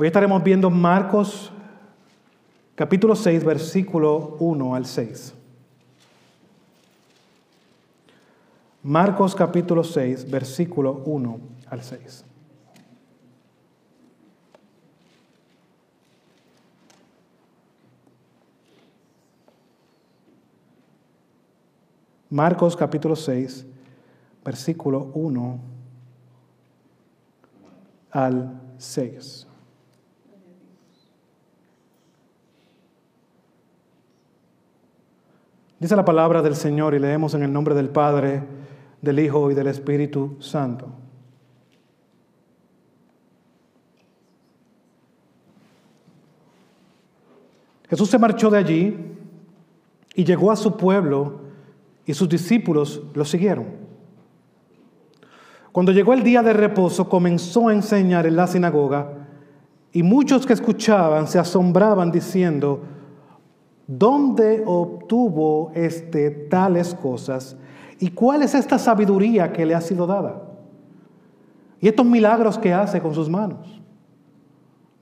Hoy estaremos viendo Marcos capítulo 6, versículo 1 al 6. Marcos capítulo 6, versículo 1 al 6. Marcos capítulo 6, versículo 1 al 6. Dice la palabra del Señor y leemos en el nombre del Padre, del Hijo y del Espíritu Santo. Jesús se marchó de allí y llegó a su pueblo y sus discípulos lo siguieron. Cuando llegó el día de reposo, comenzó a enseñar en la sinagoga y muchos que escuchaban se asombraban diciendo, ¿dónde obtuvo este tales cosas? ¿Y cuál es esta sabiduría que le ha sido dada? Y estos milagros que hace con sus manos.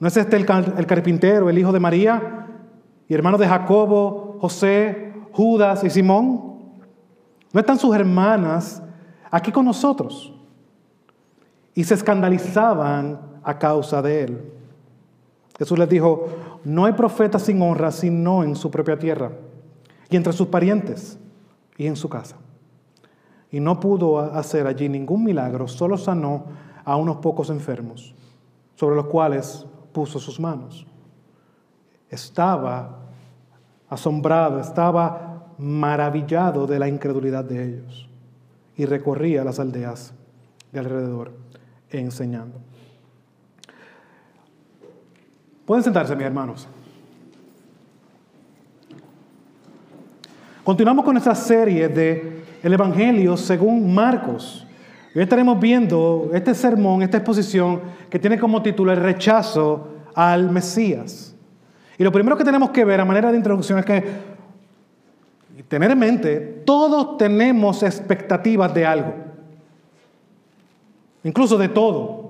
¿No es este el, carpintero, el hijo de María y hermano de Jacobo, José, Judas y Simón? ¿No están sus hermanas aquí con nosotros? Y se escandalizaban a causa de él. Jesús les dijo, no hay profeta sin honra sino en su propia tierra y entre sus parientes y en su casa. Y no pudo hacer allí ningún milagro, solo sanó a unos pocos enfermos, sobre los cuales puso sus manos. Estaba asombrado, estaba maravillado de la incredulidad de ellos y recorría las aldeas de alrededor enseñando. Pueden sentarse, mis hermanos. Continuamos con esta serie de el Evangelio según Marcos. Hoy estaremos viendo este sermón, esta exposición que tiene como título el rechazo al Mesías. Y lo primero que tenemos que ver a manera de introducción es que tener en mente, todos tenemos expectativas de algo, incluso de todo.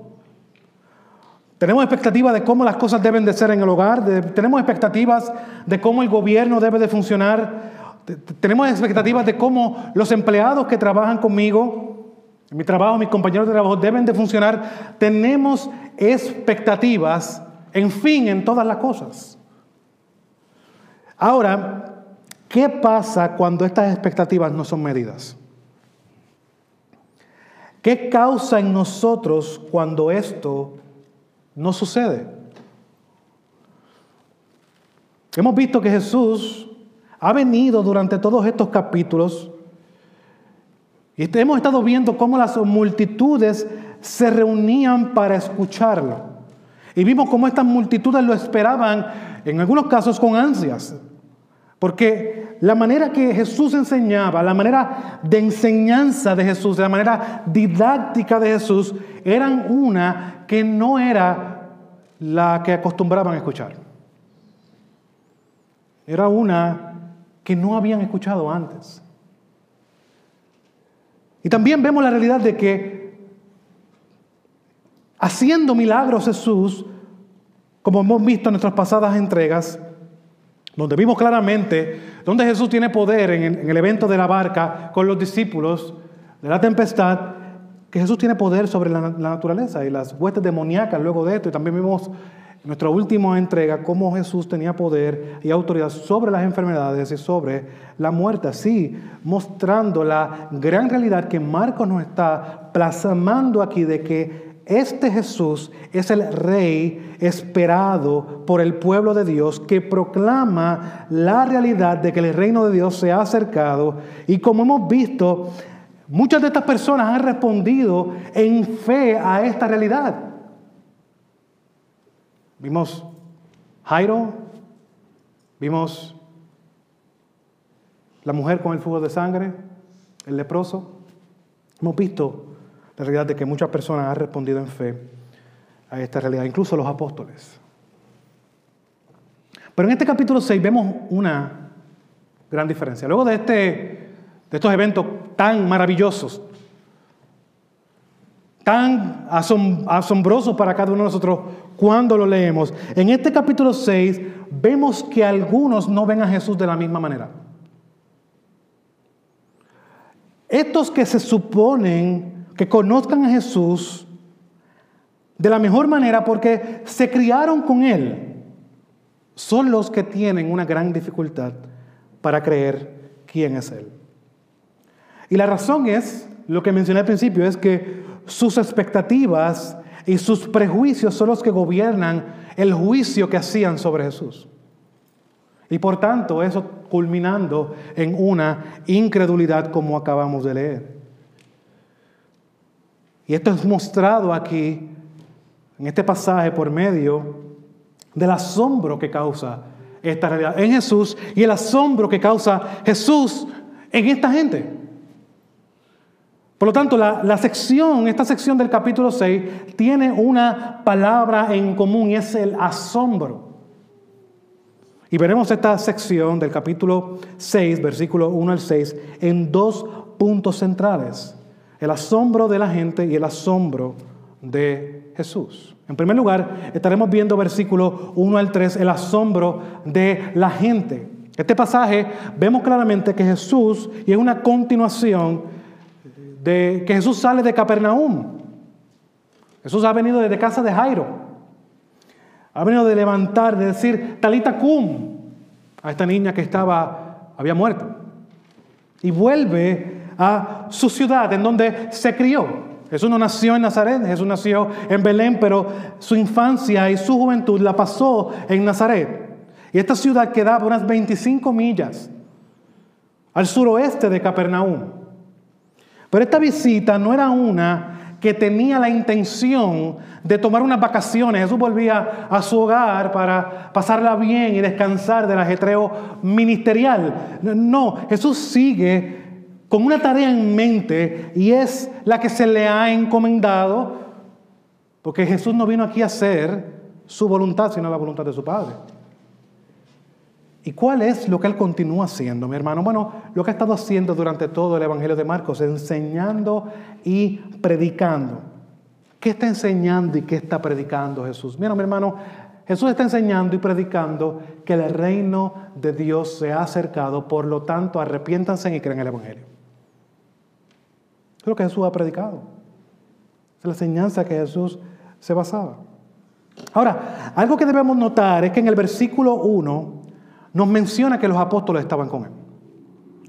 Tenemos expectativas de cómo las cosas deben de ser en el hogar, tenemos expectativas de cómo el gobierno debe de funcionar, tenemos expectativas de cómo los empleados que trabajan conmigo, en mi trabajo, mis compañeros de trabajo deben de funcionar. Tenemos expectativas, en fin, en todas las cosas. Ahora, ¿Qué pasa cuando estas expectativas no son medidas? ¿Qué causa en nosotros cuando esto no sucede? Hemos visto que Jesús ha venido durante todos estos capítulos y hemos estado viendo cómo las multitudes se reunían para escucharlo. Y vimos cómo estas multitudes lo esperaban, en algunos casos con ansias. Porque la manera que Jesús enseñaba, la manera de enseñanza de Jesús, la manera didáctica de Jesús, eran una que no era la que acostumbraban a escuchar. Era una que no habían escuchado antes. Y también vemos la realidad de que haciendo milagros Jesús, como hemos visto en nuestras pasadas entregas, donde vimos claramente donde Jesús tiene poder en el, evento de la barca con los discípulos de la tempestad, que Jesús tiene poder sobre la, naturaleza y las huestes demoníacas luego de esto. Y también vimos en nuestra última entrega cómo Jesús tenía poder y autoridad sobre las enfermedades y sobre la muerte, así mostrando la gran realidad que Marcos nos está plasmando aquí de que este Jesús es el rey esperado por el pueblo de Dios que proclama la realidad de que el reino de Dios se ha acercado. Y como hemos visto, muchas de estas personas han respondido en fe a esta realidad. Vimos Jairo, vimos la mujer con el fuego de sangre, el leproso. Hemos visto la realidad de que muchas personas han respondido en fe a esta realidad, incluso los apóstoles. Pero en este capítulo 6 vemos una gran diferencia. Luego de, este, de estos eventos tan maravillosos, tan asombroso para cada uno de nosotros cuando lo leemos. En este capítulo 6 vemos que algunos no ven a Jesús de la misma manera. Estos que se suponen que conozcan a Jesús de la mejor manera porque se criaron con Él, son los que tienen una gran dificultad para creer quién es Él. Y la razón es, lo que mencioné al principio, es que sus expectativas y sus prejuicios son los que gobiernan el juicio que hacían sobre Jesús. Y por tanto, eso culminando en una incredulidad como acabamos de leer. Y esto es mostrado aquí, en este pasaje, por medio del asombro que causa esta realidad en Jesús y el asombro que causa Jesús en esta gente. Por lo tanto, la, sección, esta sección del capítulo 6, tiene una palabra en común y es el asombro. Y veremos esta sección del capítulo 6, versículo 1 al 6, en dos puntos centrales. El asombro de la gente y el asombro de Jesús. En primer lugar, estaremos viendo versículo 1 al 3, el asombro de la gente. Este pasaje vemos claramente que Jesús, y es una continuación de que Jesús sale de Capernaum. Jesús ha venido desde casa de Jairo. Ha venido de levantar, de decir, talita cum, a esta niña que estaba, había muerto. Y vuelve a su ciudad en donde se crió. Jesús no nació en Nazaret, Jesús nació en Belén, pero su infancia y su juventud la pasó en Nazaret. Y esta ciudad quedaba unas 25 millas al suroeste de Capernaum. Pero esta visita no era una que tenía la intención de tomar unas vacaciones. Jesús volvía a su hogar para pasarla bien y descansar del ajetreo ministerial. No, Jesús sigue con una tarea en mente y es la que se le ha encomendado, porque Jesús no vino aquí a hacer su voluntad, sino la voluntad de su Padre. ¿Y cuál es lo que Él continúa haciendo, mi hermano? Bueno, lo que ha estado haciendo durante todo el Evangelio de Marcos, enseñando y predicando. ¿Qué está enseñando y qué está predicando Jesús? Mira, mi hermano, Jesús está enseñando y predicando que el reino de Dios se ha acercado, por lo tanto, arrepiéntanse y creen el Evangelio. Lo que Jesús ha predicado. Es la enseñanza que Jesús se basaba. Ahora, algo que debemos notar es que en el versículo 1 nos menciona que los apóstoles estaban con él.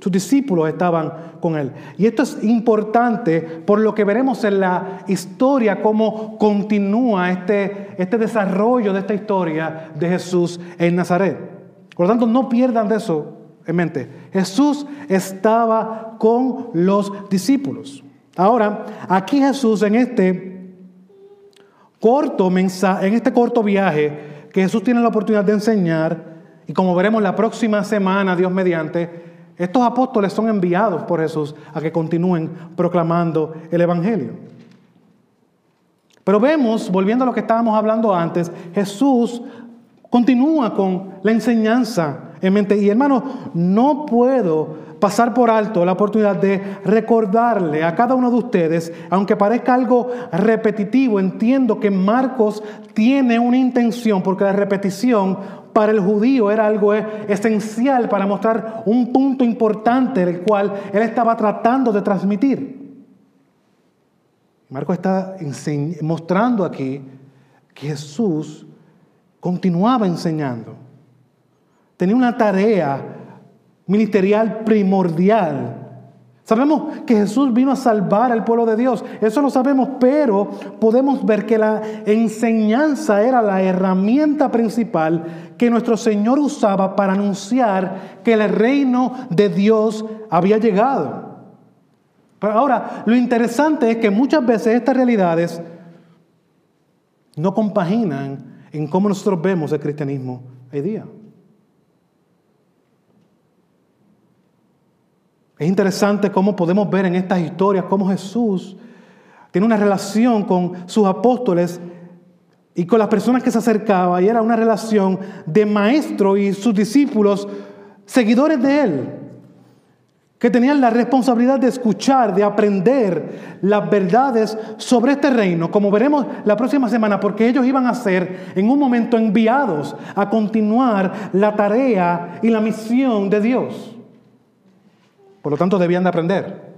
Sus discípulos estaban con él. Y esto es importante por lo que veremos en la historia, cómo continúa este, este desarrollo de esta historia de Jesús en Nazaret. Por lo tanto, no pierdan de eso en mente. Jesús estaba con los discípulos. Ahora, aquí Jesús en este corto mensaje, en este corto viaje que Jesús tiene la oportunidad de enseñar, y como veremos la próxima semana, Dios mediante, estos apóstoles son enviados por Jesús a que continúen proclamando el Evangelio. Pero vemos, volviendo a lo que estábamos hablando antes, Jesús continúa con la enseñanza en mente. Y hermano, no puedo pasar por alto la oportunidad de recordarle a cada uno de ustedes, aunque parezca algo repetitivo, entiendo que Marcos tiene una intención, porque la repetición para el judío era algo esencial para mostrar un punto importante del cual él estaba tratando de transmitir. Marcos está mostrando aquí que Jesús continuaba enseñando. Tenía una tarea ministerial primordial Sabemos que Jesús vino a salvar al pueblo de Dios, eso lo sabemos, pero podemos ver que la enseñanza era la herramienta principal que nuestro Señor usaba para anunciar que el reino de Dios había llegado. Pero ahora, lo interesante es que muchas veces estas realidades no compaginan en cómo nosotros vemos el cristianismo hoy día. Es interesante cómo podemos ver en estas historias cómo Jesús tiene una relación con sus apóstoles y con las personas que se acercaban, y era una relación de maestro y sus discípulos, seguidores de él. que tenían la responsabilidad de escuchar, de aprender las verdades sobre este reino, como veremos la próxima semana, porque ellos iban a ser en un momento enviados a continuar la tarea y la misión de Dios. Por lo tanto, debían de aprender.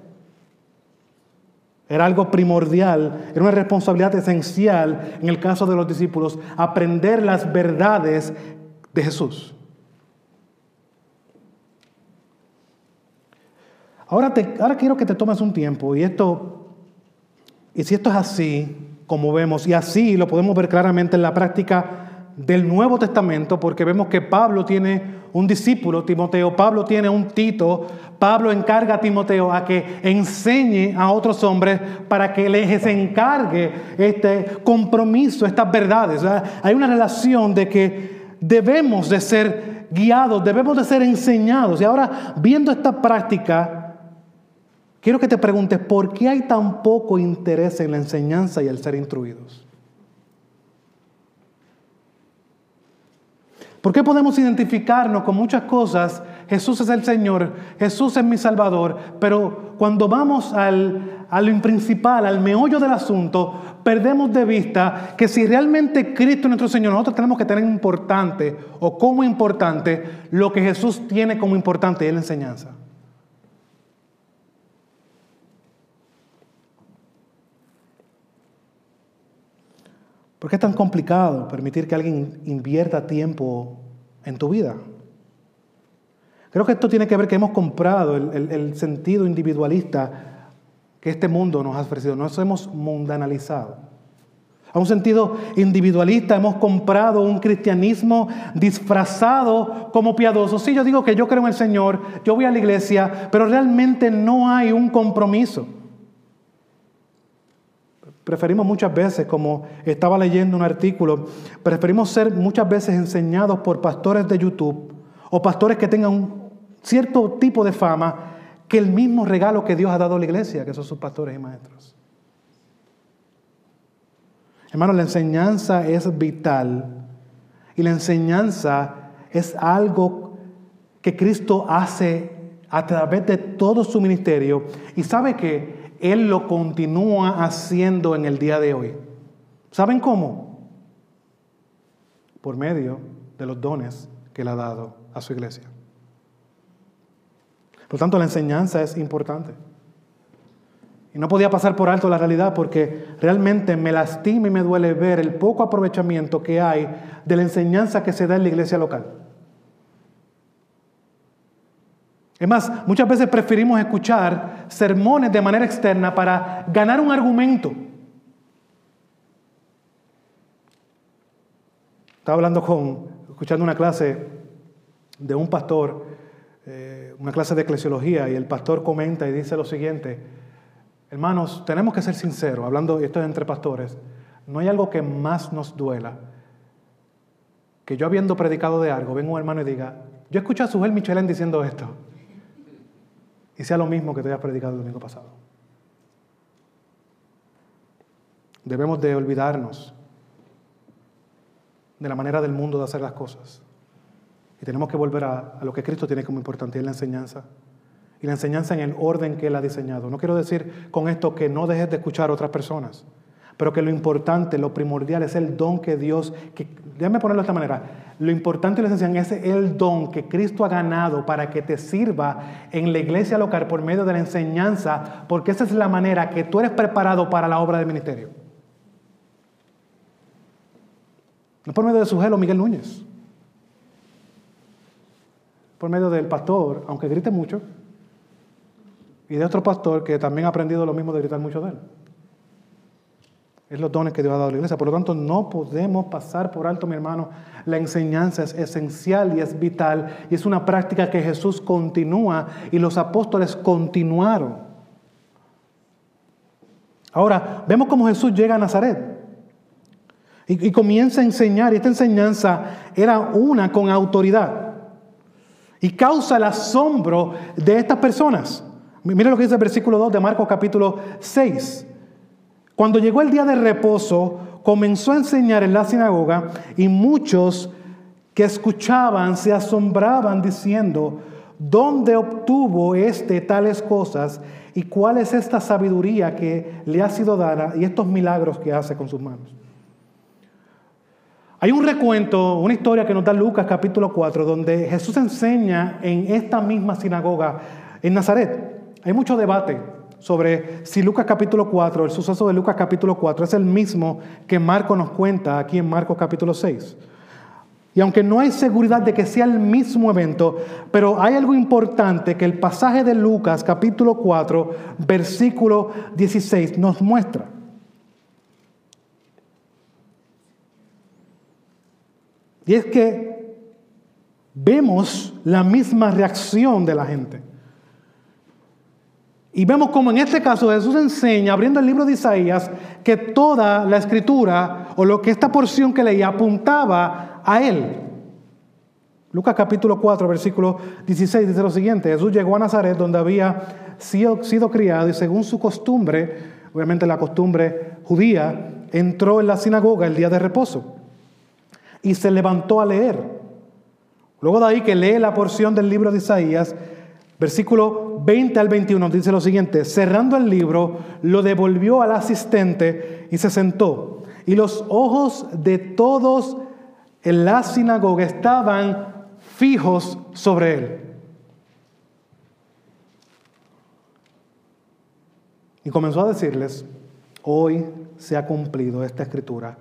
Era algo primordial, era una responsabilidad esencial en el caso de los discípulos, aprender las verdades de Jesús. Ahora, te, ahora quiero que te tomes un tiempo y esto, y si esto es así, como vemos, y así lo podemos ver claramente en la práctica del Nuevo Testamento, porque vemos que Pablo tiene un discípulo, Timoteo, Pablo tiene un Tito, Pablo encarga a Timoteo a que enseñe a otros hombres para que les encargue este compromiso, estas verdades. hay una relación de que debemos de ser guiados, debemos de ser enseñados. Y ahora, viendo esta práctica, Quiero que te preguntes, ¿por qué hay tan poco interés en la enseñanza y el ser instruidos? ¿Por qué podemos identificarnos con muchas cosas? Jesús es el Señor, Jesús es mi Salvador, pero cuando vamos al, a lo principal, al meollo del asunto, perdemos de vista que si realmente Cristo es nuestro Señor, nosotros tenemos que tener importante o como importante lo que Jesús tiene como importante, es la enseñanza. ¿Por qué es tan complicado permitir que alguien invierta tiempo en tu vida? Creo que esto tiene que ver que hemos comprado el, sentido individualista que este mundo nos ha ofrecido. Nos hemos mundanalizado. A un sentido individualista hemos comprado un cristianismo disfrazado como piadoso. Sí, yo digo que yo creo en el Señor, yo voy a la iglesia, pero realmente no hay un compromiso. Preferimos muchas veces, como estaba leyendo un artículo, preferimos ser muchas veces enseñados por pastores de YouTube o pastores que tengan un cierto tipo de fama que el mismo regalo que Dios ha dado a la iglesia, que son sus pastores y maestros. Hermanos, la enseñanza es vital y la enseñanza es algo que Cristo hace a través de todo su ministerio. Y sabe que él lo continúa haciendo en el día de hoy. ¿Saben cómo? Por medio de los dones que Él ha dado a su iglesia. Por tanto, la enseñanza es importante. Y no podía pasar por alto la realidad porque realmente me lastima y me duele ver el poco aprovechamiento que hay de la enseñanza que se da en la iglesia local. Es más, muchas veces preferimos escuchar sermones de manera externa para ganar un argumento. Estaba hablando con, escuchando una clase de un pastor, eh, una clase de eclesiología, y el pastor comenta y dice lo siguiente, hermanos, tenemos que ser sinceros, hablando, esto es entre pastores, no hay algo que más nos duela que yo habiendo predicado de algo, venga un hermano y diga, yo escuché a Sujel Michelén diciendo esto y sea lo mismo que te hayas predicado el domingo pasado. Debemos de olvidarnos de la manera del mundo de hacer las cosas. Y tenemos que volver a, lo que Cristo tiene como importante, es la enseñanza. Y la enseñanza en el orden que Él ha diseñado. No quiero decir con esto que no dejes de escuchar a otras personas, pero que lo importante, lo primordial es el don que Dios, que, déjame ponerlo de esta manera, lo importante y lo esencial es el don que Cristo ha ganado para que te sirva en la iglesia local por medio de la enseñanza, porque esa es la manera que tú eres preparado para la obra del ministerio. No por medio de su gelo Miguel Núñez, por medio del pastor, aunque grite mucho, y de otro pastor que también ha aprendido lo mismo de gritar mucho de él. Es los dones que Dios ha dado a la iglesia. Por lo tanto, no podemos pasar por alto, mi hermano. La enseñanza es esencial y es vital. Y es una práctica que Jesús continúa y los apóstoles continuaron. Ahora, vemos cómo Jesús llega a Nazaret. Y, y comienza a enseñar. Y esta enseñanza era una con autoridad. Y causa el asombro de estas personas. Mire lo que dice el versículo 2 de Marcos capítulo 6. Cuando llegó el día de reposo, comenzó a enseñar en la sinagoga y muchos que escuchaban se asombraban diciendo, ¿dónde obtuvo este tales cosas y cuál es esta sabiduría que le ha sido dada y estos milagros que hace con sus manos? Hay un recuento, una historia que nos da Lucas capítulo 4, donde Jesús enseña en esta misma sinagoga en Nazaret. Hay mucho debate sobre si Lucas capítulo 4, el suceso de Lucas capítulo 4 es el mismo que Marco nos cuenta aquí en Marcos capítulo 6. Y aunque no hay seguridad de que sea el mismo evento, pero hay algo importante que el pasaje de Lucas capítulo 4, versículo 16 nos muestra. Y es que vemos la misma reacción de la gente. Y vemos como en este caso Jesús enseña, abriendo el libro de Isaías, que toda la escritura o lo que esta porción que leía apuntaba a Él. Lucas capítulo 4, versículo 16 dice lo siguiente, Jesús llegó a Nazaret donde había sido, sido criado y según su costumbre, obviamente la costumbre judía, entró en la sinagoga el día de reposo y se levantó a leer. Luego de ahí que lee la porción del libro de Isaías, versículo 20 al 21 dice lo siguiente, cerrando el libro, lo devolvió al asistente y se sentó. Y los ojos de todos en la sinagoga estaban fijos sobre él. Y comenzó a decirles, hoy se ha cumplido esta escritura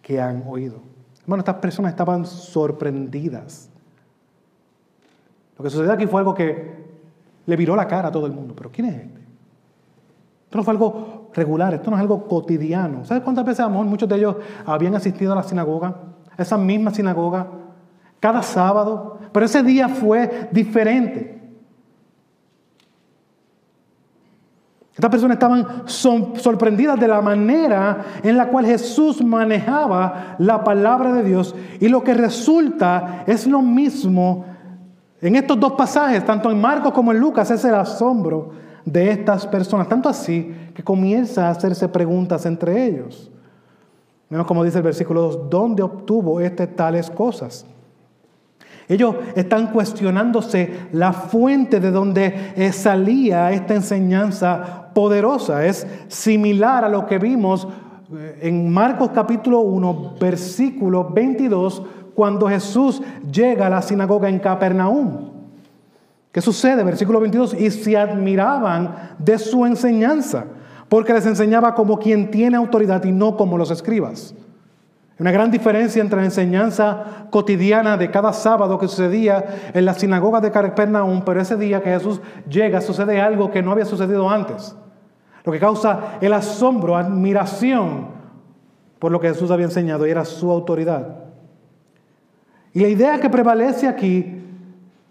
que han oído. Bueno, estas personas estaban sorprendidas. Lo que sucedió aquí fue algo que le viró la cara a todo el mundo. Pero ¿quién es este? Esto no fue algo regular, esto no es algo cotidiano. ¿Sabes cuántas veces, amor, muchos de ellos habían asistido a la sinagoga? A esa misma sinagoga, cada sábado. Pero ese día fue diferente. Estas personas estaban sorprendidas de la manera en la cual Jesús manejaba la palabra de Dios y lo que resulta es lo mismo en estos dos pasajes, tanto en Marcos como en Lucas, es el asombro de estas personas, tanto así que comienza a hacerse preguntas entre ellos. Vemos como dice el versículo 2, ¿dónde obtuvo este tales cosas? Ellos están cuestionándose la fuente de donde salía esta enseñanza poderosa. Es similar a lo que vimos eh, en Marcos capítulo 1, versículo 22, cuando Jesús llega a la sinagoga en Capernaum. ¿Qué sucede? Versículo 22, y se admiraban de su enseñanza, porque les enseñaba como quien tiene autoridad y no como los escribas. Una gran diferencia entre la enseñanza cotidiana de cada sábado que sucedía en la sinagoga de Capernaum, pero ese día que Jesús llega sucede algo que no había sucedido antes. Lo que causa el asombro, admiración por lo que Jesús había enseñado y era su autoridad. Y la idea que prevalece aquí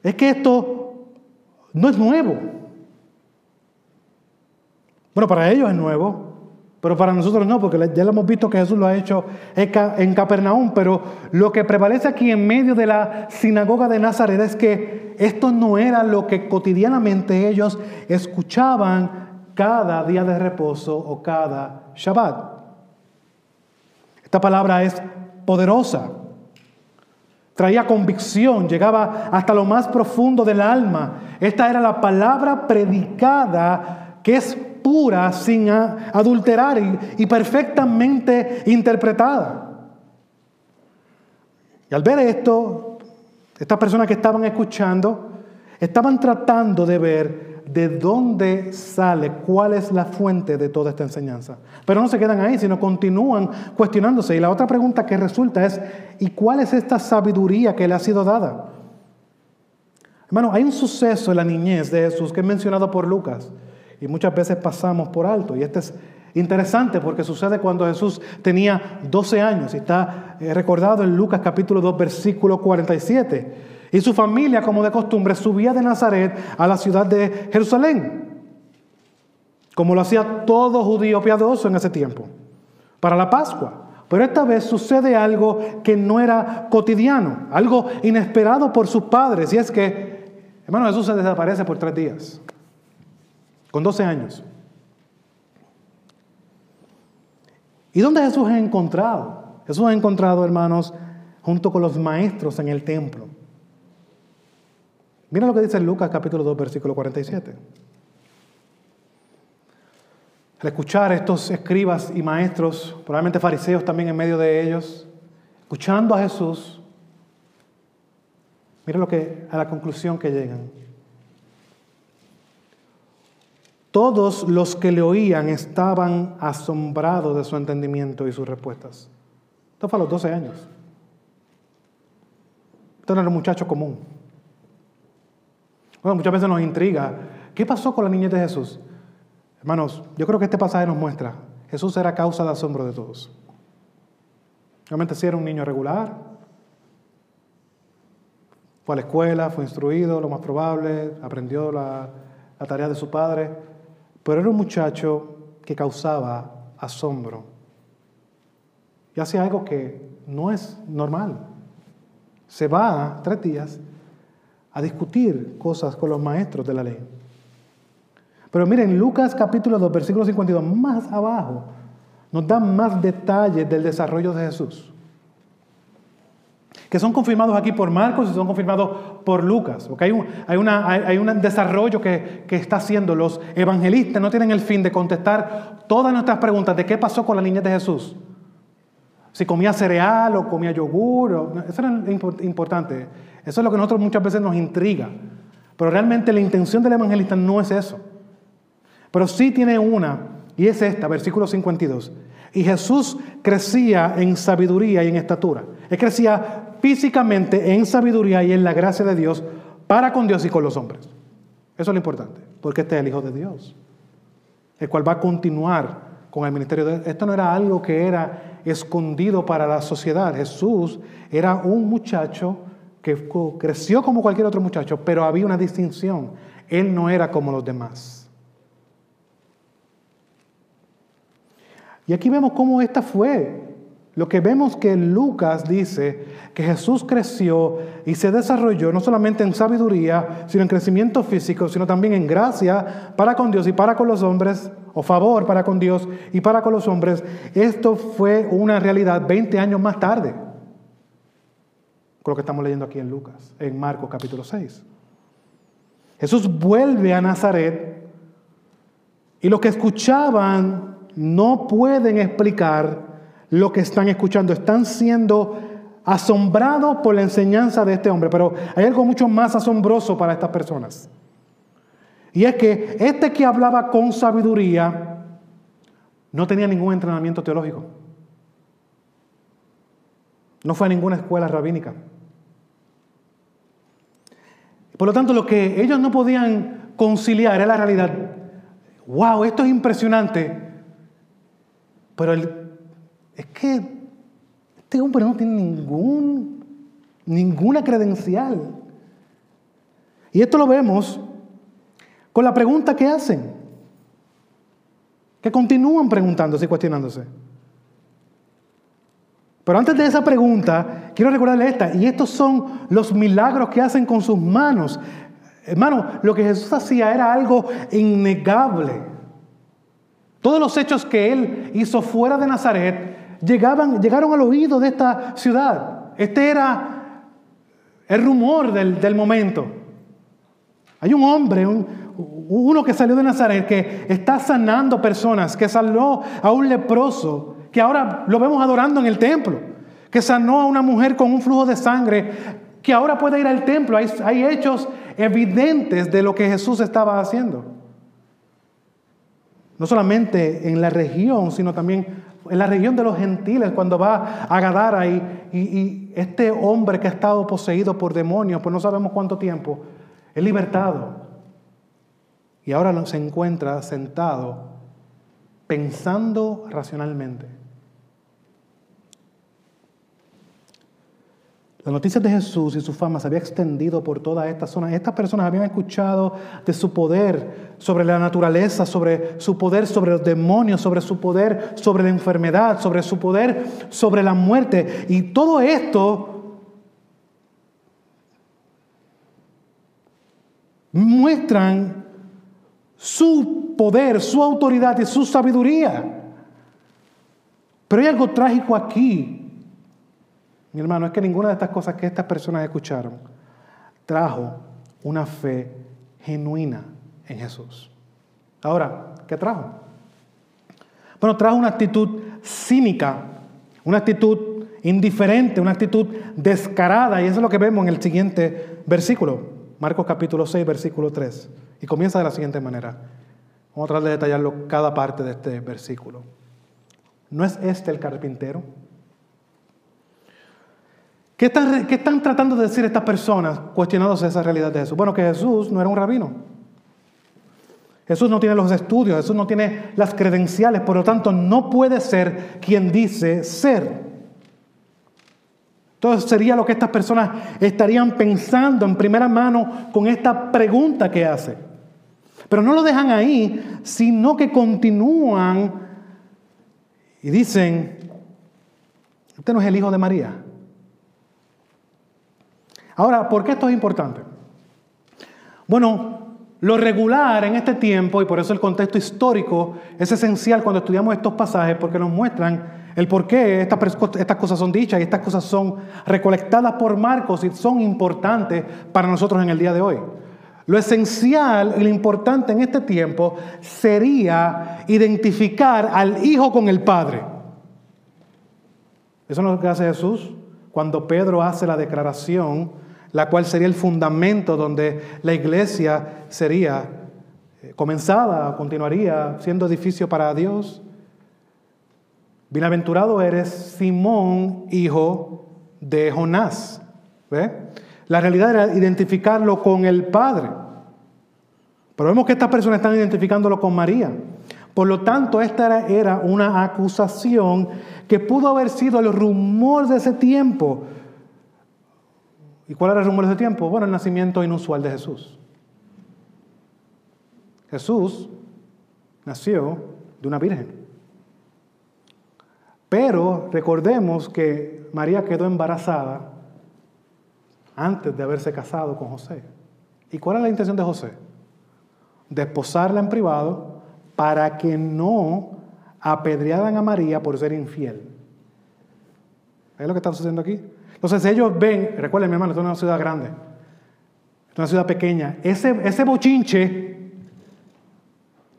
es que esto no es nuevo. Bueno, para ellos es nuevo, pero para nosotros no, porque ya lo hemos visto que Jesús lo ha hecho en Capernaum, pero lo que prevalece aquí en medio de la sinagoga de Nazaret es que esto no era lo que cotidianamente ellos escuchaban cada día de reposo o cada Shabbat. Esta palabra es poderosa, traía convicción, llegaba hasta lo más profundo del alma. Esta era la palabra predicada que es pura, sin adulterar y, perfectamente interpretada. Y al ver esto, estas personas que estaban escuchando, estaban tratando de ver de dónde sale, cuál es la fuente de toda esta enseñanza. Pero no se quedan ahí, sino continúan cuestionándose. Y la otra pregunta que resulta es, ¿y cuál es esta sabiduría que le ha sido dada? Hermano, hay un suceso en la niñez de Jesús que es mencionado por Lucas y muchas veces pasamos por alto. Y este es interesante porque sucede cuando Jesús tenía 12 años y está eh, recordado en Lucas capítulo 2 versículo 47. Y su familia, como de costumbre, subía de Nazaret a la ciudad de Jerusalén, como lo hacía todo judío piadoso en ese tiempo, para la Pascua. Pero esta vez sucede algo que no era cotidiano, algo inesperado por sus padres, y es que, hermano, Jesús se desaparece por tres días con 12 años. ¿Y dónde Jesús ha encontrado? Jesús ha encontrado, hermanos, junto con los maestros en el templo. Mira lo que dice Lucas capítulo 2, versículo 47. Al escuchar estos escribas y maestros, probablemente fariseos también en medio de ellos, escuchando a Jesús, mira lo que a la conclusión que llegan. Todos los que le oían estaban asombrados de su entendimiento y sus respuestas. Esto fue a los 12 años. Esto era un muchacho común. Bueno, muchas veces nos intriga. ¿Qué pasó con la niñez de Jesús? Hermanos, yo creo que este pasaje nos muestra, Jesús era causa de asombro de todos. Realmente sí era un niño regular, fue a la escuela, fue instruido, lo más probable, aprendió la, la tarea de su padre, pero era un muchacho que causaba asombro y hace algo que no es normal. Se va tres días a discutir cosas con los maestros de la ley. Pero miren, Lucas capítulo 2, versículo 52, más abajo, nos da más detalles del desarrollo de Jesús. Que son confirmados aquí por Marcos y son confirmados por Lucas. Porque hay un, hay una, hay, un desarrollo que, que está haciendo. Los evangelistas no tienen el fin de contestar todas nuestras preguntas de qué pasó con la niñez de Jesús. Si comía cereal o comía yogur, eso era importante. Eso es lo que nosotros muchas veces nos intriga. Pero realmente la intención del evangelista no es eso. Pero sí tiene una, y es esta, versículo 52. Y Jesús crecía en sabiduría y en estatura. Él crecía físicamente en sabiduría y en la gracia de Dios para con Dios y con los hombres. Eso es lo importante, porque este es el Hijo de Dios, el cual va a continuar con el ministerio. De... Esto no era algo que era escondido para la sociedad. Jesús era un muchacho que creció como cualquier otro muchacho, pero había una distinción. Él no era como los demás. Y aquí vemos cómo esta fue. Lo que vemos que Lucas dice que Jesús creció y se desarrolló no solamente en sabiduría, sino en crecimiento físico, sino también en gracia para con Dios y para con los hombres, o favor para con Dios y para con los hombres. Esto fue una realidad 20 años más tarde, con lo que estamos leyendo aquí en Lucas, en Marcos capítulo 6. Jesús vuelve a Nazaret y los que escuchaban no pueden explicar lo que están escuchando. Están siendo asombrados por la enseñanza de este hombre. Pero hay algo mucho más asombroso para estas personas. Y es que este que hablaba con sabiduría no tenía ningún entrenamiento teológico. No fue a ninguna escuela rabínica. Por lo tanto, lo que ellos no podían conciliar era la realidad. Wow, esto es impresionante. Pero es que este hombre no tiene ningún, ninguna credencial. Y esto lo vemos con la pregunta que hacen, que continúan preguntándose y cuestionándose. Pero antes de esa pregunta, quiero recordarle esta, y estos son los milagros que hacen con sus manos. Hermano, lo que Jesús hacía era algo innegable. Todos los hechos que él hizo fuera de Nazaret llegaban, llegaron al oído de esta ciudad. Este era el rumor del, momento. Hay un hombre, uno que salió de Nazaret, que está sanando personas, que sanó a un leproso, que ahora lo vemos adorando en el templo, que sanó a una mujer con un flujo de sangre, que ahora puede ir al templo. hay hechos evidentes de lo que Jesús estaba haciendo no solamente en la región, sino también en la región de los gentiles, cuando va a Gadara y, y, este hombre que ha estado poseído por demonios, pues no sabemos cuánto tiempo, es libertado. Y ahora se encuentra sentado pensando racionalmente. La noticia de Jesús y su fama se había extendido por toda esta zona. Estas personas habían escuchado de su poder sobre la naturaleza, sobre su poder sobre los demonios, sobre su poder sobre la enfermedad, sobre su poder sobre la muerte. Y todo esto muestran su poder, su autoridad y su sabiduría. Pero hay algo trágico aquí mi hermano, es que ninguna de estas cosas que estas personas escucharon trajo una fe genuina en Jesús. Ahora, ¿qué trajo? Bueno, trajo una actitud cínica, una actitud indiferente, una actitud descarada, y eso es lo que vemos en el siguiente versículo, Marcos capítulo 6, versículo 3, y comienza de la siguiente manera. Vamos a tratar de detallarlo cada parte de este versículo. ¿No es este el carpintero? ¿Qué están, ¿Qué están, tratando de decir estas personas cuestionándose esa realidad de Jesús? Bueno, que Jesús no era un rabino. Jesús no tiene los estudios, Jesús no tiene las credenciales, por lo tanto no puede ser quien dice ser. Entonces sería lo que estas personas estarían pensando en primera mano con esta pregunta que hace. Pero no lo dejan ahí, sino que continúan y dicen, usted no es el hijo de María. Ahora, ¿por qué esto es importante? Bueno, lo regular en este tiempo, y por eso el contexto histórico es esencial cuando estudiamos estos pasajes, porque nos muestran el por qué estas, estas cosas son dichas y estas cosas son recolectadas por Marcos y son importantes para nosotros en el día de hoy. Lo esencial y lo importante en este tiempo sería identificar al Hijo con el Padre. Eso es lo que hace Jesús cuando Pedro hace la declaración la cual sería el fundamento donde la iglesia sería eh, comenzada, continuaría siendo edificio para Dios. Bienaventurado eres Simón, hijo de Jonás. La realidad era identificarlo con el Padre. Pero vemos que estas personas están identificándolo con María. Por lo tanto, esta era una acusación que pudo haber sido el rumor de ese tiempo ¿Y cuál era el rumor de ese tiempo? Bueno, el nacimiento inusual de Jesús. Jesús nació de una virgen. Pero recordemos que María quedó embarazada antes de haberse casado con José. ¿Y cuál es la intención de José? Desposarla en privado para que no apedrearan a María por ser infiel. ¿Es lo que está sucediendo aquí? Entonces ellos ven, recuerden mi hermano, esto es una ciudad grande, es una ciudad pequeña, ese, ese bochinche,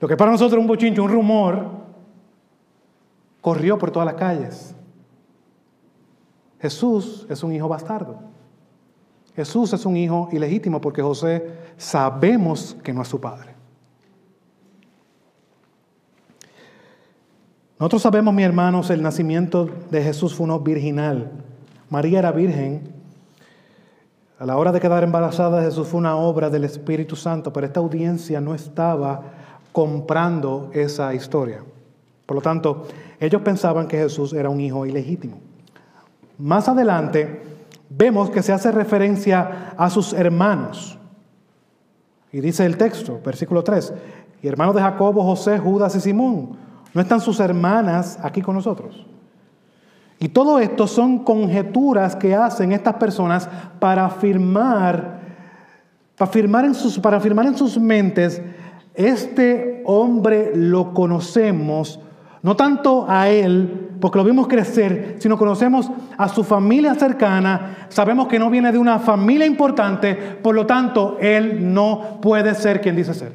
lo que para nosotros es un bochinche, un rumor, corrió por todas las calles. Jesús es un hijo bastardo. Jesús es un hijo ilegítimo porque José sabemos que no es su padre. Nosotros sabemos, mis hermanos, el nacimiento de Jesús fue uno virginal. María era virgen. A la hora de quedar embarazada, Jesús fue una obra del Espíritu Santo, pero esta audiencia no estaba comprando esa historia. Por lo tanto, ellos pensaban que Jesús era un hijo ilegítimo. Más adelante, vemos que se hace referencia a sus hermanos. Y dice el texto, versículo 3, y hermanos de Jacobo, José, Judas y Simón, ¿no están sus hermanas aquí con nosotros? Y todo esto son conjeturas que hacen estas personas para afirmar, para afirmar en sus, para afirmar en sus mentes, este hombre lo conocemos, no tanto a él, porque lo vimos crecer, sino conocemos a su familia cercana, sabemos que no viene de una familia importante, por lo tanto, él no puede ser quien dice ser.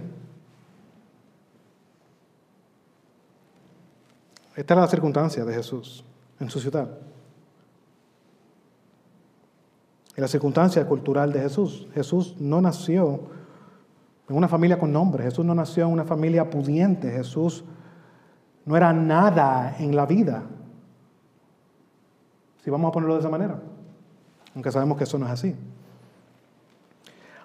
Esta es la circunstancia de Jesús en su ciudad. En la circunstancia cultural de Jesús, Jesús no nació en una familia con nombre, Jesús no nació en una familia pudiente, Jesús no era nada en la vida, si vamos a ponerlo de esa manera, aunque sabemos que eso no es así.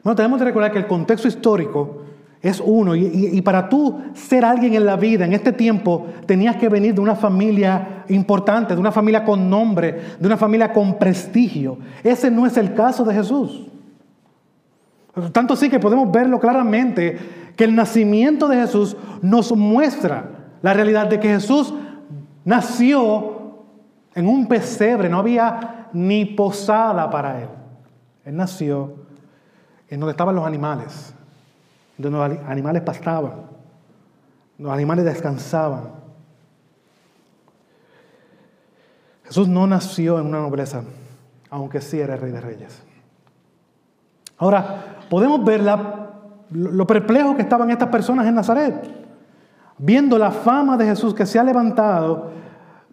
Bueno, tenemos que recordar que el contexto histórico es uno. Y, para tú ser alguien en la vida, en este tiempo, tenías que venir de una familia importante, de una familia con nombre, de una familia con prestigio. Ese no es el caso de Jesús. Tanto sí que podemos verlo claramente, que el nacimiento de Jesús nos muestra la realidad de que Jesús nació en un pesebre, no había ni posada para él. Él nació en donde estaban los animales donde los animales pastaban, los animales descansaban. Jesús no nació en una nobleza, aunque sí era rey de reyes. Ahora, podemos ver lo perplejo que estaban estas personas en Nazaret, viendo la fama de Jesús que se ha levantado,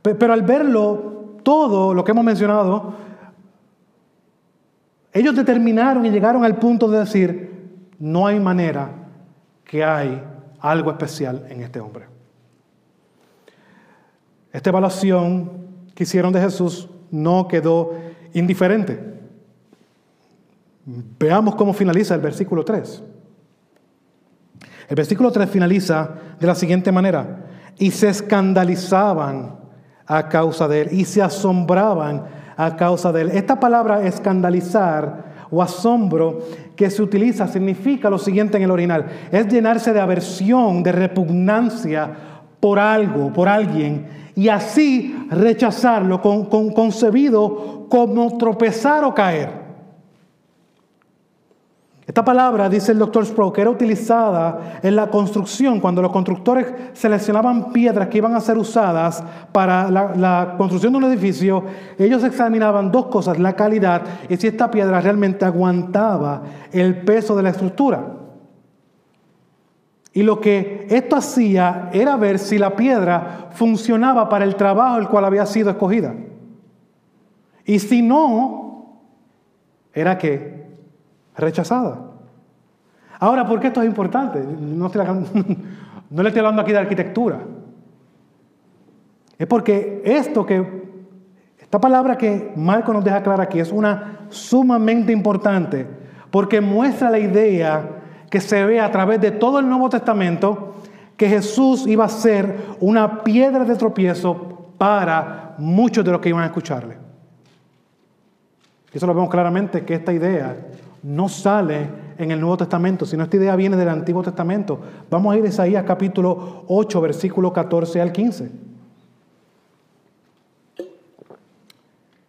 pero al verlo todo lo que hemos mencionado, ellos determinaron y llegaron al punto de decir, no hay manera que hay algo especial en este hombre. Esta evaluación que hicieron de Jesús no quedó indiferente. Veamos cómo finaliza el versículo 3. El versículo 3 finaliza de la siguiente manera. Y se escandalizaban a causa de él y se asombraban a causa de él. Esta palabra escandalizar o asombro que se utiliza significa lo siguiente en el original. Es llenarse de aversión, de repugnancia por algo, por alguien, y así rechazarlo, con, concebido como tropezar o caer. Esta palabra, dice el doctor Sproul, que era utilizada en la construcción, cuando los constructores seleccionaban piedras que iban a ser usadas para la, la, construcción de un edificio, ellos examinaban dos cosas, la calidad y si esta piedra realmente aguantaba el peso de la estructura. Y lo que esto hacía era ver si la piedra funcionaba para el trabajo el cual había sido escogida. Y si no, era que rechazada. Ahora, ¿por qué esto es importante? No, le estoy hablando aquí de arquitectura. Es porque esto que, esta palabra que Marco nos deja clara aquí es una sumamente importante, porque muestra la idea que se ve a través de todo el Nuevo Testamento que Jesús iba a ser una piedra de tropiezo para muchos de los que iban a escucharle. Eso lo vemos claramente que esta idea no sale en el Nuevo Testamento, sino esta idea viene del Antiguo Testamento. Vamos a ir a Isaías capítulo 8, versículo 14 al 15.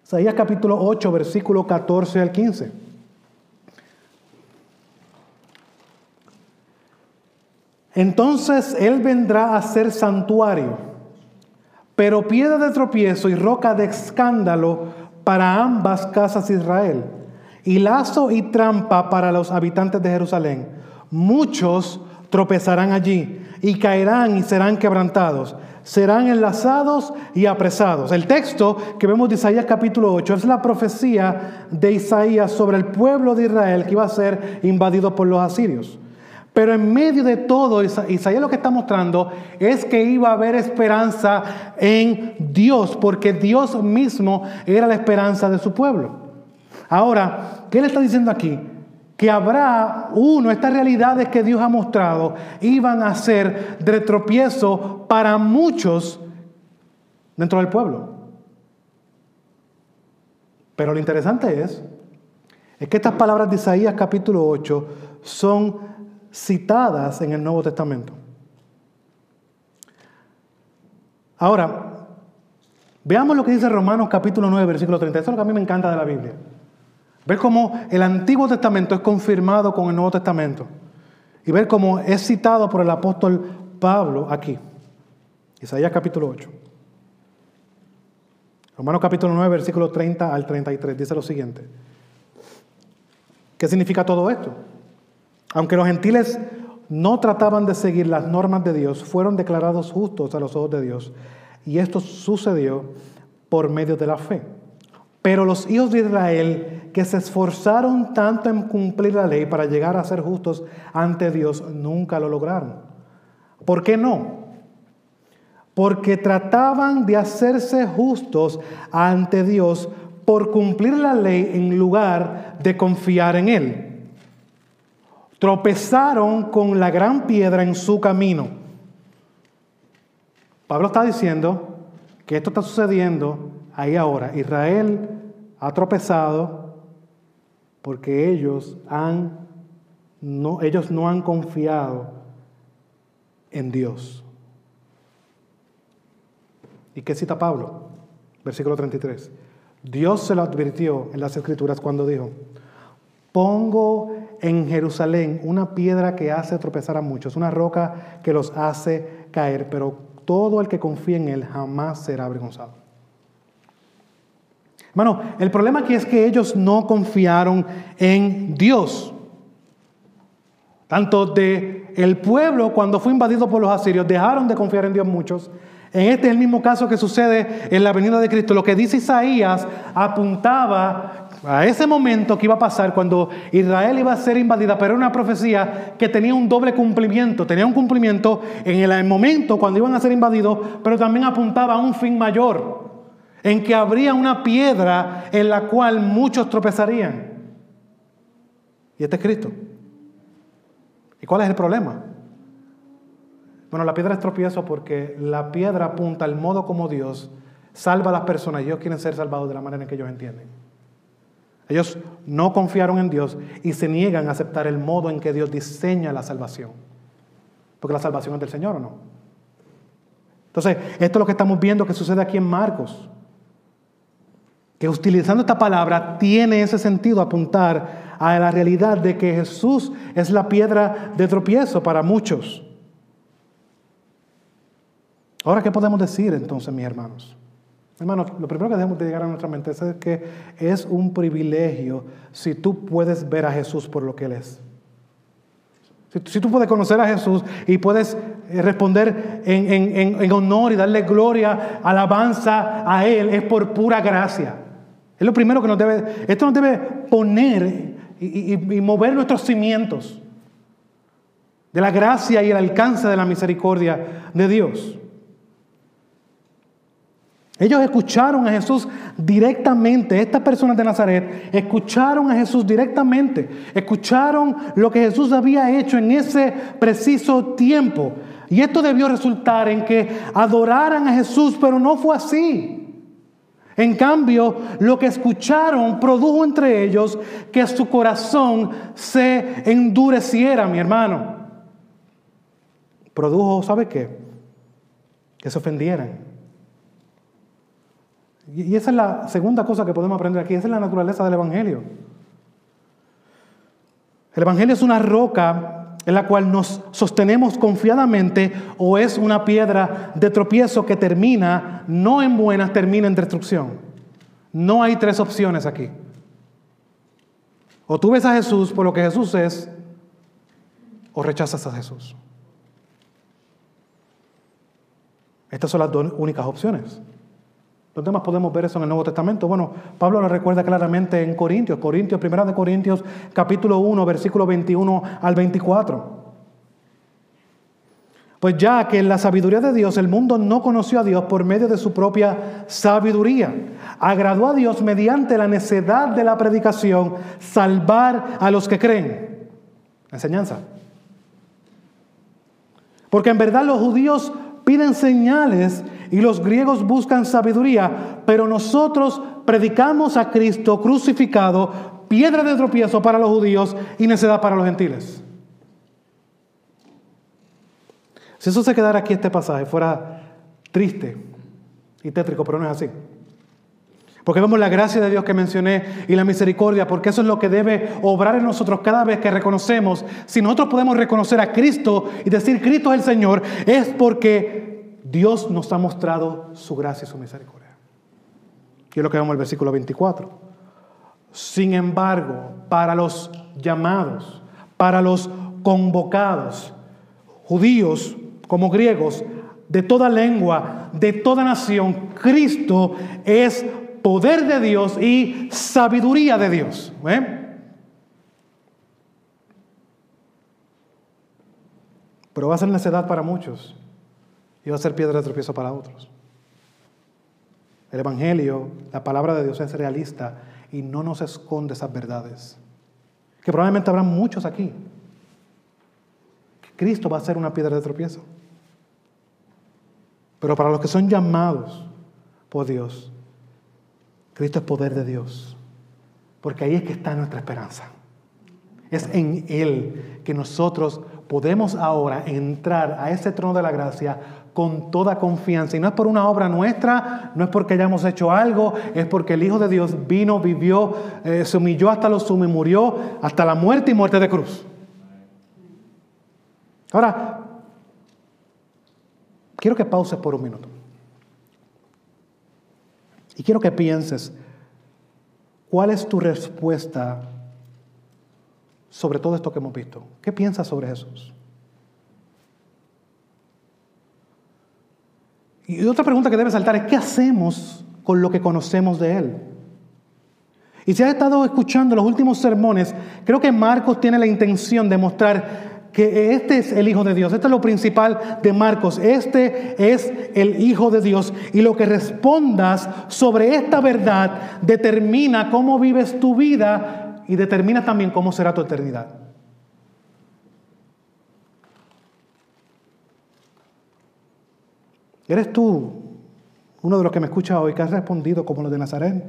Isaías capítulo 8, versículo 14 al 15. Entonces Él vendrá a ser santuario, pero piedra de tropiezo y roca de escándalo para ambas casas de Israel y lazo y trampa para los habitantes de Jerusalén. Muchos tropezarán allí y caerán y serán quebrantados, serán enlazados y apresados. El texto que vemos de Isaías capítulo 8 es la profecía de Isaías sobre el pueblo de Israel que iba a ser invadido por los asirios. Pero en medio de todo, Isaías lo que está mostrando es que iba a haber esperanza en Dios, porque Dios mismo era la esperanza de su pueblo. Ahora, ¿qué le está diciendo aquí? Que habrá uno, estas realidades que Dios ha mostrado, iban a ser de tropiezo para muchos dentro del pueblo. Pero lo interesante es, es que estas palabras de Isaías capítulo 8 son citadas en el Nuevo Testamento. Ahora, veamos lo que dice Romanos capítulo 9, versículo 30. Eso es lo que a mí me encanta de la Biblia. Ver cómo el Antiguo Testamento es confirmado con el Nuevo Testamento. Y ver cómo es citado por el apóstol Pablo aquí. Isaías capítulo 8. Romanos capítulo 9, versículo 30 al 33. Dice lo siguiente. ¿Qué significa todo esto? Aunque los gentiles no trataban de seguir las normas de Dios, fueron declarados justos a los ojos de Dios. Y esto sucedió por medio de la fe. Pero los hijos de Israel que se esforzaron tanto en cumplir la ley para llegar a ser justos ante Dios, nunca lo lograron. ¿Por qué no? Porque trataban de hacerse justos ante Dios por cumplir la ley en lugar de confiar en Él. Tropezaron con la gran piedra en su camino. Pablo está diciendo que esto está sucediendo ahí ahora. Israel ha tropezado porque ellos, han, no, ellos no han confiado en Dios. ¿Y qué cita Pablo? Versículo 33. Dios se lo advirtió en las escrituras cuando dijo, pongo en Jerusalén una piedra que hace tropezar a muchos, una roca que los hace caer, pero todo el que confía en él jamás será avergonzado. Hermano, el problema aquí es que ellos no confiaron en Dios. Tanto de el pueblo cuando fue invadido por los asirios dejaron de confiar en Dios muchos. En este es el mismo caso que sucede en la venida de Cristo. Lo que dice Isaías apuntaba a ese momento que iba a pasar cuando Israel iba a ser invadida, pero era una profecía que tenía un doble cumplimiento. Tenía un cumplimiento en el momento cuando iban a ser invadidos, pero también apuntaba a un fin mayor, en que habría una piedra en la cual muchos tropezarían. Y este es Cristo. ¿Y cuál es el problema? Bueno, la piedra es tropiezo porque la piedra apunta al modo como Dios salva a las personas ellos quieren ser salvados de la manera en que ellos entienden. Ellos no confiaron en Dios y se niegan a aceptar el modo en que Dios diseña la salvación. Porque la salvación es del Señor o no. Entonces, esto es lo que estamos viendo que sucede aquí en Marcos. Que utilizando esta palabra tiene ese sentido apuntar a la realidad de que Jesús es la piedra de tropiezo para muchos. Ahora, ¿qué podemos decir entonces, mis hermanos? Hermanos, lo primero que debemos de llegar a nuestra mente es que es un privilegio si tú puedes ver a Jesús por lo que Él es. Si, tú puedes conocer a Jesús y puedes eh, responder en, honor y darle gloria, alabanza a Él, es por pura gracia. Es lo primero que nos debe, esto nos debe poner y mover nuestros cimientos de la gracia y el alcance de la misericordia de Dios. Ellos escucharon a Jesús directamente, estas personas de Nazaret escucharon a Jesús directamente, escucharon lo que Jesús había hecho en ese preciso tiempo. Y esto debió resultar en que adoraran a Jesús, pero no fue así. En cambio, lo que escucharon produjo entre ellos que su corazón se endureciera, mi hermano. Produjo, ¿sabe qué? Que se ofendieran. Y esa es la segunda cosa que podemos aprender aquí, esa es la naturaleza del Evangelio. El Evangelio es una roca en la cual nos sostenemos confiadamente o es una piedra de tropiezo que termina no en buenas, termina en destrucción. No hay tres opciones aquí. O tú ves a Jesús por lo que Jesús es, o rechazas a Jesús. Estas son las dos únicas opciones. ¿Dónde más podemos ver eso en el Nuevo Testamento? Bueno, Pablo lo recuerda claramente en Corintios, Corintios, primera de Corintios, capítulo 1, versículo 21 al 24. Pues ya que en la sabiduría de Dios el mundo no conoció a Dios por medio de su propia sabiduría, agradó a Dios mediante la necedad de la predicación salvar a los que creen. Enseñanza. Porque en verdad los judíos piden señales y los griegos buscan sabiduría, pero nosotros predicamos a Cristo crucificado, piedra de tropiezo para los judíos y necedad para los gentiles. Si eso se quedara aquí este pasaje, fuera triste y tétrico, pero no es así. Porque vemos la gracia de Dios que mencioné y la misericordia, porque eso es lo que debe obrar en nosotros cada vez que reconocemos. Si nosotros podemos reconocer a Cristo y decir Cristo es el Señor, es porque Dios nos ha mostrado su gracia y su misericordia. Y es lo que vemos en el versículo 24. Sin embargo, para los llamados, para los convocados, judíos como griegos, de toda lengua, de toda nación, Cristo es poder de Dios y sabiduría de Dios. Pero va a ser necedad para muchos y va a ser piedra de tropiezo para otros. El Evangelio, la palabra de Dios es realista y no nos esconde esas verdades. Que probablemente habrá muchos aquí. Cristo va a ser una piedra de tropiezo. Pero para los que son llamados por Dios, Cristo es poder de Dios. Porque ahí es que está nuestra esperanza. Es en Él que nosotros podemos ahora entrar a ese trono de la gracia con toda confianza. Y no es por una obra nuestra, no es porque hayamos hecho algo, es porque el Hijo de Dios vino, vivió, eh, se humilló hasta lo sumo y murió hasta la muerte y muerte de cruz. Ahora, quiero que pauses por un minuto. Y quiero que pienses ¿cuál es tu respuesta sobre todo esto que hemos visto? ¿Qué piensas sobre Jesús? Y otra pregunta que debe saltar es, ¿qué hacemos con lo que conocemos de Él? Y si has estado escuchando los últimos sermones, creo que Marcos tiene la intención de mostrar que este es el Hijo de Dios. Esto es lo principal de Marcos. Este es el Hijo de Dios. Y lo que respondas sobre esta verdad determina cómo vives tu vida y determina también cómo será tu eternidad. ¿Eres tú uno de los que me escucha hoy que has respondido como los de Nazaret?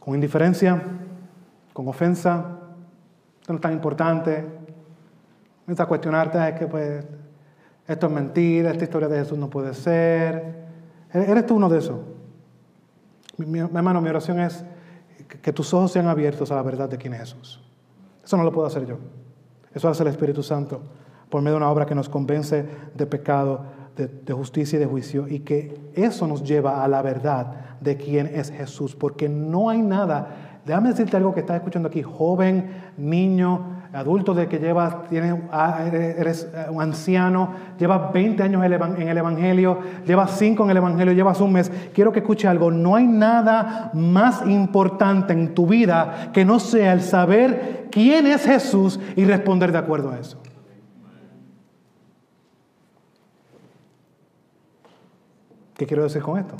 Con indiferencia, con ofensa, esto no es tan importante. Comienza a cuestionarte, es que pues esto es mentira, esta historia de Jesús no puede ser. ¿Eres tú uno de esos? Mi, hermano, mi oración es que, tus ojos sean abiertos a la verdad de quién es Jesús. Eso no lo puedo hacer yo. Eso hace el Espíritu Santo por medio de una obra que nos convence de pecado, de, justicia y de juicio, y que eso nos lleva a la verdad de quién es Jesús, porque no hay nada Déjame decirte algo que estás escuchando aquí, joven, niño, adulto de que llevas, tienes, ah, eres un anciano, llevas 20 años en el Evangelio, llevas 5 en el Evangelio, llevas un mes. Quiero que escuche algo. No hay nada más importante en tu vida que no sea el saber quién es Jesús y responder de acuerdo a eso. ¿Qué quiero decir con esto?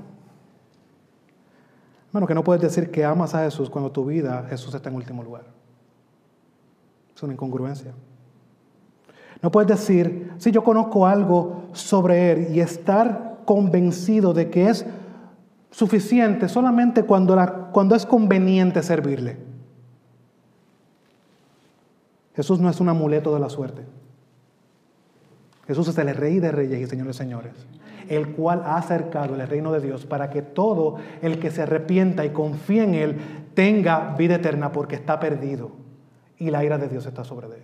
Bueno, que no puedes decir que amas a Jesús cuando tu vida Jesús está en último lugar. Es una incongruencia. No puedes decir, si yo conozco algo sobre Él y estar convencido de que es suficiente solamente cuando, cuando es conveniente servirle. Jesús no es un amuleto de la suerte. Jesús es el rey de reyes y señores de señores el cual ha acercado el reino de Dios para que todo el que se arrepienta y confíe en Él tenga vida eterna porque está perdido y la ira de Dios está sobre él.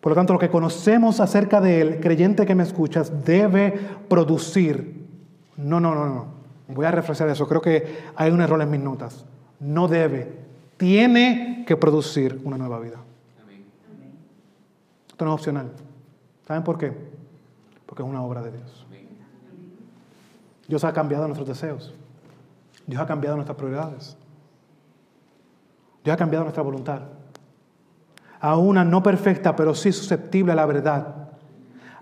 Por lo tanto, lo que conocemos acerca de Él, creyente que me escuchas, debe producir. No, no, no, no. Voy a refrescar eso. Creo que hay un error en mis notas. No debe. Tiene que producir una nueva vida. Esto no es opcional. ¿Saben por qué? Porque es una obra de Dios. Dios ha cambiado nuestros deseos. Dios ha cambiado nuestras prioridades. Dios ha cambiado nuestra voluntad. A una no perfecta, pero sí susceptible a la verdad